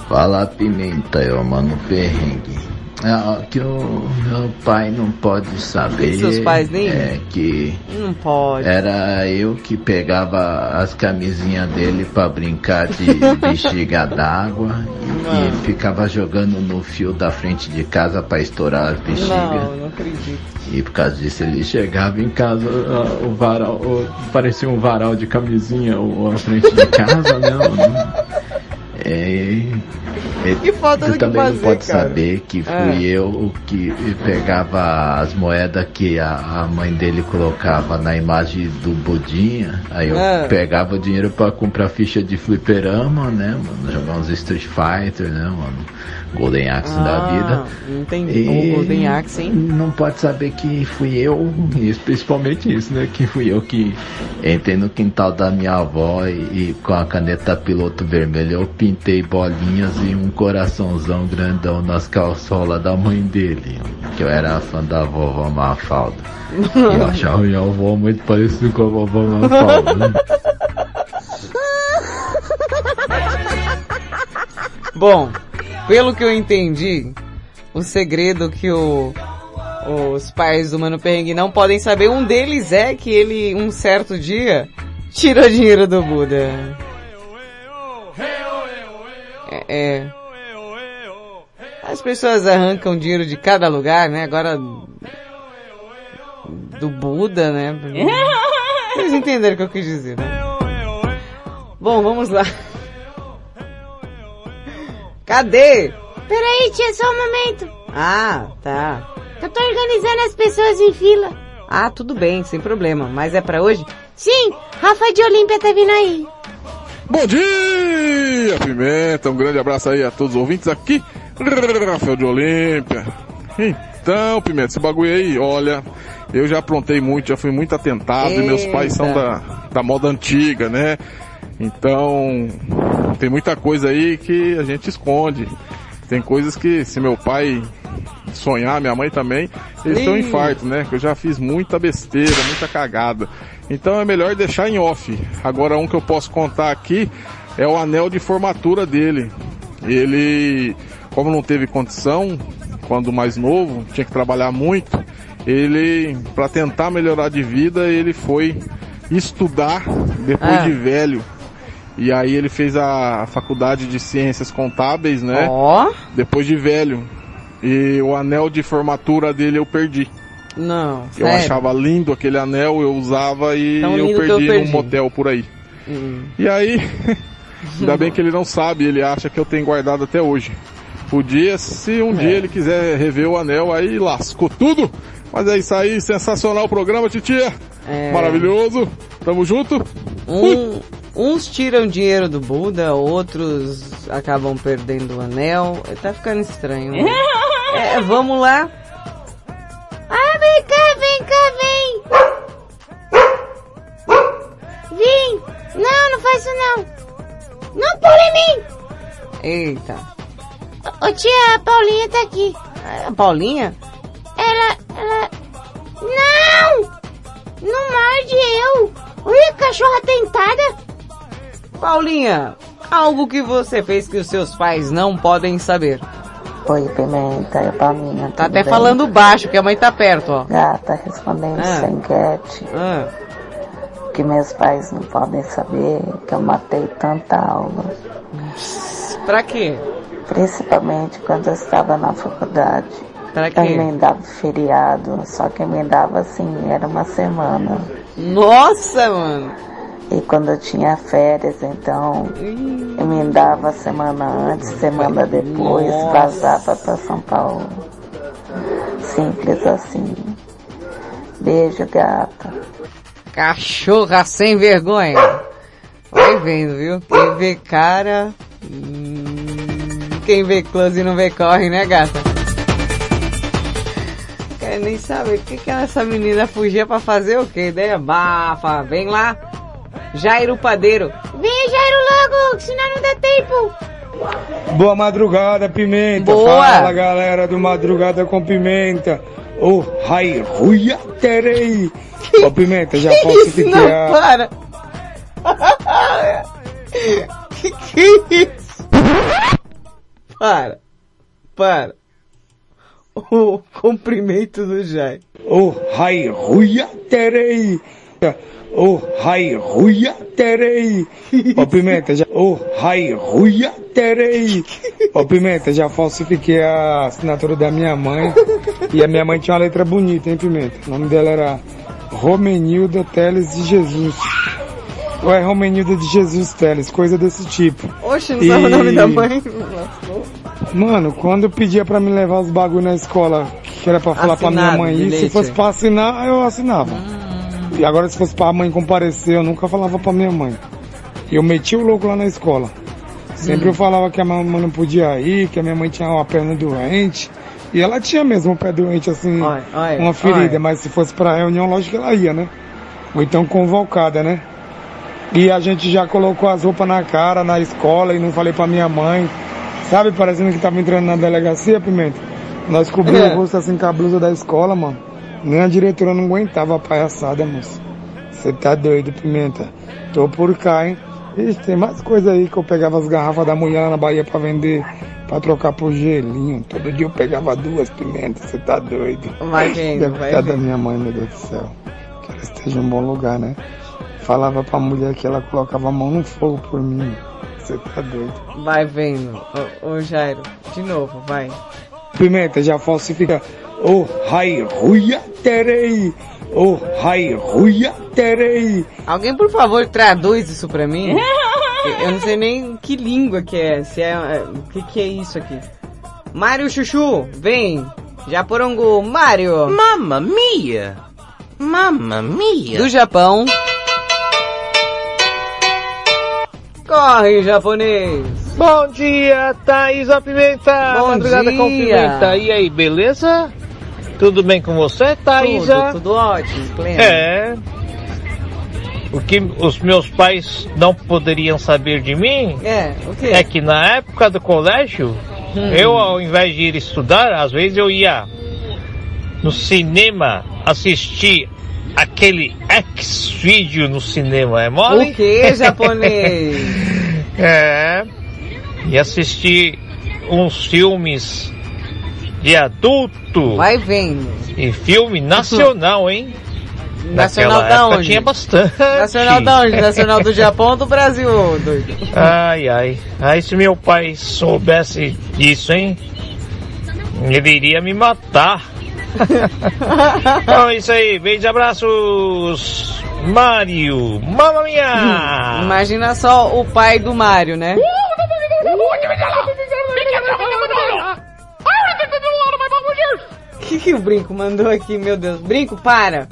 Fala pimenta, eu mano perrengue. É, o que o meu pai não pode saber seus pais nem? é que Não pode. era eu que pegava as camisinhas dele pra brincar de bexiga d'água e, ficava jogando no fio da frente de casa pra estourar as bexigas. Não, não acredito. E por causa disso ele chegava em casa, ah, o varal, o- parecia um varal de camisinha a frente de casa, né? É, é, Que falta que também fazer, não pode cara. saber que fui Ah. eu que pegava as moedas que a, a mãe dele colocava na imagem do Budinha. Aí eu Ah. pegava o dinheiro pra comprar ficha de fliperama, né, mano? Jogar uns Street Fighter, né, mano? Golden Axe da Ah, vida. Entendi. O Golden Axe, hein? Não pode saber que fui eu, isso, principalmente isso, né? Que fui eu que entrei no quintal da minha avó e, e com a caneta piloto vermelha eu pintei bolinhas e um coraçãozão grandão nas calçolas da mãe dele. Que eu era fã da vovó Mafalda. E eu achava minha avó muito parecida com a vovó Mafalda. Né? Bom, pelo que eu entendi, o segredo que o os pais do Mano Perrengue não podem saber. Um deles é que ele, um certo dia, tirou dinheiro do Buda. É, é. As pessoas arrancam dinheiro de cada lugar, né? Agora do Buda, né? Vocês entenderam o que eu quis dizer, né? Bom, vamos lá. Cadê? Peraí, tia, só um momento. Ah, tá. Eu tô organizando as pessoas em fila. Ah, tudo bem, sem problema. Mas é pra hoje? Sim, Rafa de Olímpia tá vindo aí. Bom dia, Pimenta. Um grande abraço aí a todos os ouvintes aqui. Rafael de Olímpia. Então, Pimenta, esse bagulho aí, olha, eu já aprontei muito, já fui muito atentado e meus pais são da, da moda antiga, né? Então, tem muita coisa aí que a gente esconde. Tem coisas que se meu pai sonhar, minha mãe também, eles Ih. infarto, né? Que eu já fiz muita besteira, muita cagada. Então é melhor deixar em off. Agora um que eu posso contar aqui é o anel de formatura dele. Ele, como não teve condição, quando mais novo, tinha que trabalhar muito, ele, para tentar melhorar de vida, ele foi estudar depois Ah. de velho. E aí ele fez a faculdade de ciências contábeis, né? Ó. Depois de velho. E o anel de formatura dele eu perdi. Não, Eu sério? achava lindo aquele anel, eu usava e Tão eu perdi, eu perdi. num motel por aí. Hum. E aí, ainda bem que ele não sabe, ele acha que eu tenho guardado até hoje. Podia, se um É. dia ele quiser rever o anel, aí lascou tudo. Mas é isso aí, sensacional o programa, titia. É. Maravilhoso. Tamo junto. Um, uns tiram dinheiro do Buda, outros acabam perdendo o anel. Tá ficando estranho. Né? É, vamos lá. Ah, vem cá, vem cá, vem. Vem. Não, não faz isso não. Não pula em mim. Eita. Ô tia, a Paulinha tá aqui. A Paulinha? Ela, ela... Não! Não morde eu. Ui, cachorra tentada. Paulinha, algo que você fez que os seus pais não podem saber. Oi, Pimenta, é Paulinha. Tá tudo até bem? falando baixo, que a mãe tá perto, ó. Gata, respondendo Ah. sem enquete. Ah. Que meus pais não podem saber que eu matei tanta aula. Pra quê? Principalmente quando eu estava na faculdade. Pra Eu quê? emendava feriado, só que emendava assim, era uma semana. Nossa, mano! E quando eu tinha férias, então, emendava a semana antes, semana depois, vazava para São Paulo. Simples assim. Beijo, gata. Cachorra sem vergonha. Vai vendo, viu? Quem vê cara... Quem vê close e não vê corre, né, gata? Quer nem saber o que que essa menina fugia pra fazer o quê? Ideia bafa. Vem lá. Jairo Padeiro. Vem, Jairo, logo, que senão não dá tempo. Boa madrugada, Pimenta. Boa. Fala, galera do Madrugada com Pimenta. Ô, Rai Ruia Terei. Ô, Pimenta, já Que falsifiquei isso? Não, a... para. que que é isso? Para. Para. O comprimento do Jairo. Ô, Rai Ruia Terei. Ô, Rai Ruia Terei. Ô, Pimenta, já... Ô, Rai Ruia Terei. Ô, Pimenta, já falsifiquei a assinatura da minha mãe. E a minha mãe tinha uma letra bonita, hein, Pimenta? O nome dela era Romenilda Teles de Jesus. Ou é Romenilda de Jesus Teles, coisa desse tipo. Oxe, não sabe o nome da mãe? Mano, quando eu pedia pra me levar os bagulho na escola, que era pra falar pra minha Assinado, mãe isso, se fosse pra assinar, eu assinava. E agora se fosse pra mãe comparecer, eu nunca falava pra minha mãe. Eu metia o louco lá na escola. Sempre Hum. eu falava que a minha mãe não podia ir, que a minha mãe tinha uma perna doente. E ela tinha mesmo um pé doente, assim, olha, uma ferida, olha. mas se fosse pra reunião, lógico que ela ia, né? Ou então convocada, né? E a gente já colocou as roupas na cara na escola e não falei pra minha mãe. Sabe, parecendo que tava entrando na delegacia, Pimenta? Nós cobrimos É. o rosto assim com a blusa da escola, mano. Nem a diretora não aguentava a palhaçada, moço. Você tá doido, Pimenta? Tô por cá, hein? Ixi, tem mais coisa aí que eu pegava as garrafas da mulher lá na Bahia pra vender pra trocar por gelinho. Todo dia eu pegava duas pimentas, você tá doido. Vai vendo, vai cuidar da vendo. minha mãe, meu Deus do céu. Que ela esteja em um bom lugar, né? Falava pra mulher que ela colocava a mão no fogo por mim. Você tá doido. Vai vendo. Ô, ô Jairo, de novo, vai. Pimenta já falsifica. Oh, hai, ruia, terei. Oh, hai, ruia, terei. Alguém, por favor, traduz isso pra mim? Eu não sei nem que língua que é, se é, é, o que que é isso aqui. Mário Chuchu, vem. Japorongo, Mário. Mamma mia! Mamma mia! Do Japão. Corre, japonês. Bom dia, Thaisa Pimenta. Bom Madrugada dia. com Pimenta. E aí, beleza? Tudo bem com você, Thaisa? Tudo, tudo ótimo, pleno. É. O que os meus pais não poderiam saber de mim É, o quê? é que na época do colégio, Hum. eu ao invés de ir estudar, às vezes eu ia no cinema assistir aquele X-Video no cinema, é mole? O que, japonês? é. E assistir uns filmes de adulto. Vai vendo. E filme nacional, hein? Nacional Naquela da onde? tinha bastante. Nacional da onde? Nacional do Japão ou do Brasil, doido? Ai, ai. Aí se meu pai soubesse disso, hein? Ele iria me matar. então é isso aí. Beijos e abraços. Mário. Mamma mia! Imagina só o pai do Mário, né? Que, que o Brinco mandou aqui, meu Deus? Brinco, para!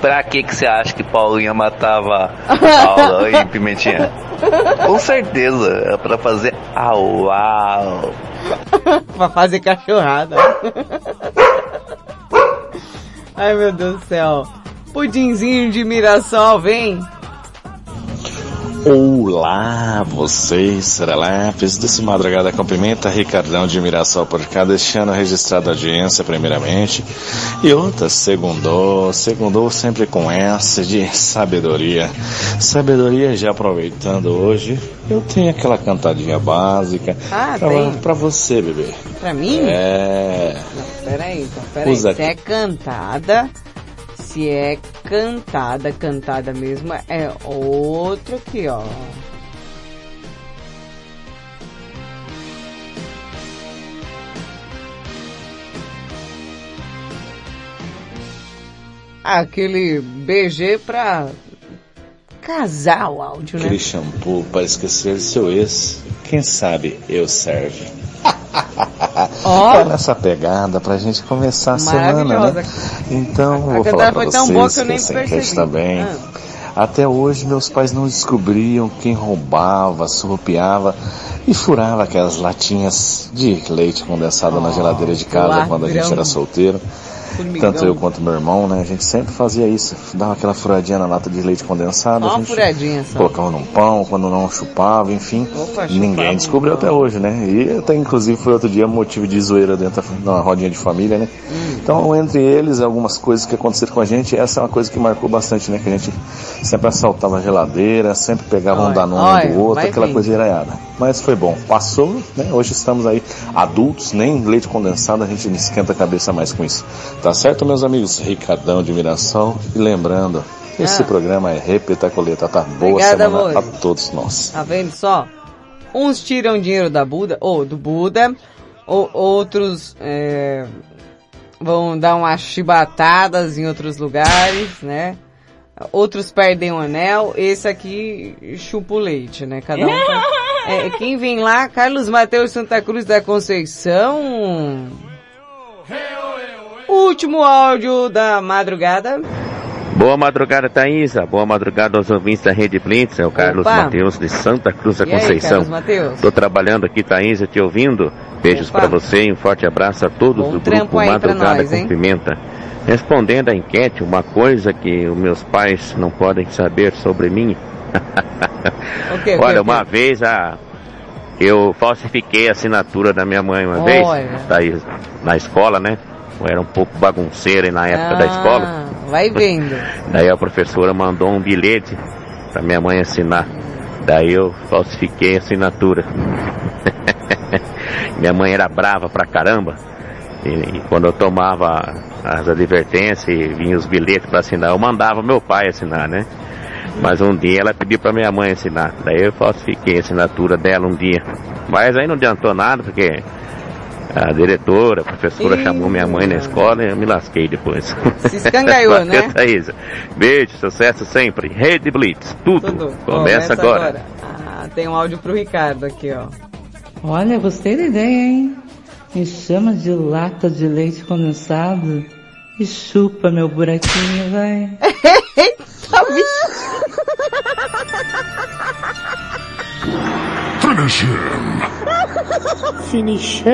Pra que que você acha que Paulinha matava a aula em Pimentinha? Com certeza, é pra fazer au au. pra fazer cachorrada. Ai, meu Deus do céu. Pudinzinho de Mirassol, vem! Olá, vocês, serelepes desse Madrugada com Pimenta, Ricardão de Mirassol por cá, deixando registrada a audiência primeiramente, e outra, segundou, segundou sempre com essa de sabedoria. Sabedoria já aproveitando hoje, eu tenho aquela cantadinha básica Ah, pra, tem? pra você, bebê. Pra mim? É, Peraí, então, peraí. Usa Se é cantada, se é cantada, cantada mesmo, é outro aqui, ó. Aquele BG pra casar o áudio, né? aquele shampoo para esquecer seu ex, quem sabe eu serve. Ó. É nessa pegada pra gente começar a semana, né? Então, vou cantada falar pra vocês que nem essa enquete também. Ah. Até hoje meus pais não descobriam quem roubava, surrupiava e furava aquelas latinhas de leite condensado na geladeira de casa quando a gente era solteiro. Tanto eu quanto meu irmão, né? A gente sempre fazia isso. Dava aquela furadinha na lata de leite condensado. Só a uma gente furadinha só. colocava num pão, quando não chupava, enfim. Opa, ninguém chupava descobriu um até hoje, né? E até inclusive foi outro dia motivo de zoeira dentro da rodinha de família, né? Hum. Então, entre eles, algumas coisas que aconteceram com a gente, essa é uma coisa que marcou bastante, né? Que a gente sempre assaltava a geladeira, sempre pegava um Olha, danone olha, um do outro, aquela vendo. coisa iraiada. Mas foi bom. Passou, né? Hoje estamos aí adultos, nem leite condensado, a gente não esquenta a cabeça mais com isso. Tá certo, meus amigos? Ricardão de Mirassol. E lembrando, esse Ah. programa é repetacoleta, tá? Boa Obrigada, semana amor. a todos nós. Tá vendo só? Uns tiram dinheiro da Buda, ou do Buda, ou outros é, vão dar umas chibatadas em outros lugares, né? Outros perdem o anel, esse aqui chupa o leite, né? Cada um é, quem vem lá, Carlos Mateus Santa Cruz da Conceição. Último áudio da madrugada. Boa madrugada, Thaisa. Boa madrugada aos ouvintes da Rede Blitz. É o Carlos. Mateus de Santa Cruz da E Conceição. Carlos Mateus? Tô trabalhando aqui, Thaisa, te ouvindo. Beijos para você e um forte abraço a todos Bom do grupo Madrugada nós, com? Pimenta. Respondendo à enquete, uma coisa que os meus pais não podem saber sobre mim. O quê, o quê, Olha, o quê? uma vez a eu falsifiquei a assinatura da minha mãe uma vez. Thaís, na escola, né? Eu era um pouco bagunceiro na época da escola. Ah, Vai vendo. Daí a professora mandou um bilhete para minha mãe assinar. Daí eu falsifiquei a assinatura. minha mãe era brava pra caramba. E, e quando eu tomava as advertências e vinha os bilhetes para assinar, eu mandava meu pai assinar, né? Mas um dia ela pediu para minha mãe assinar. Daí eu falsifiquei a assinatura dela um dia. Mas aí não adiantou nada, porque a diretora, a professora chamou minha mãe na escola e eu me lasquei depois. Se escangaiou, né? Beijo, sucesso sempre. Rede Blitz, tudo. Tudo. Começa, agora. Ah, tem um áudio pro Ricardo aqui, ó. Olha, gostei da ideia, hein? Me chama de lata de leite condensado e chupa meu buraquinho, vai. Finish him. Finished.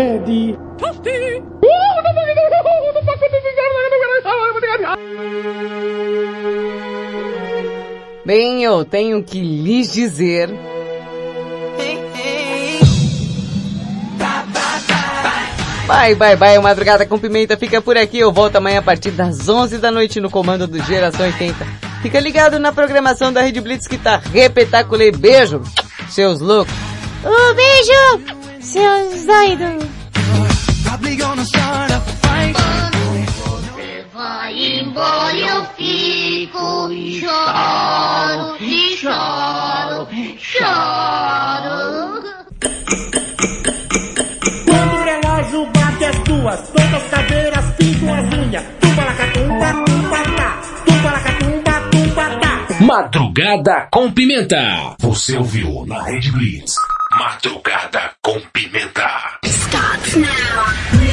Bem, eu tenho que lhes dizer. Bye, bye, bye. Madrugada com Pimenta fica por aqui. Eu volto amanhã a partir das 11 da noite no comando do Geração 80. Fica ligado na programação da Rede Blitz que tá repetaculê. Beijo, seus loucos. Um beijo, seus doidos. Vai embora, eu fico e choro, e choro, choro. Quando o relógio bate as duas, todas as caveiras pintam as unhas. Tumba lacatumba, Madrugada com Pimenta. Você ouviu na Rede Blitz. Madrugada com Pimenta. Starts now.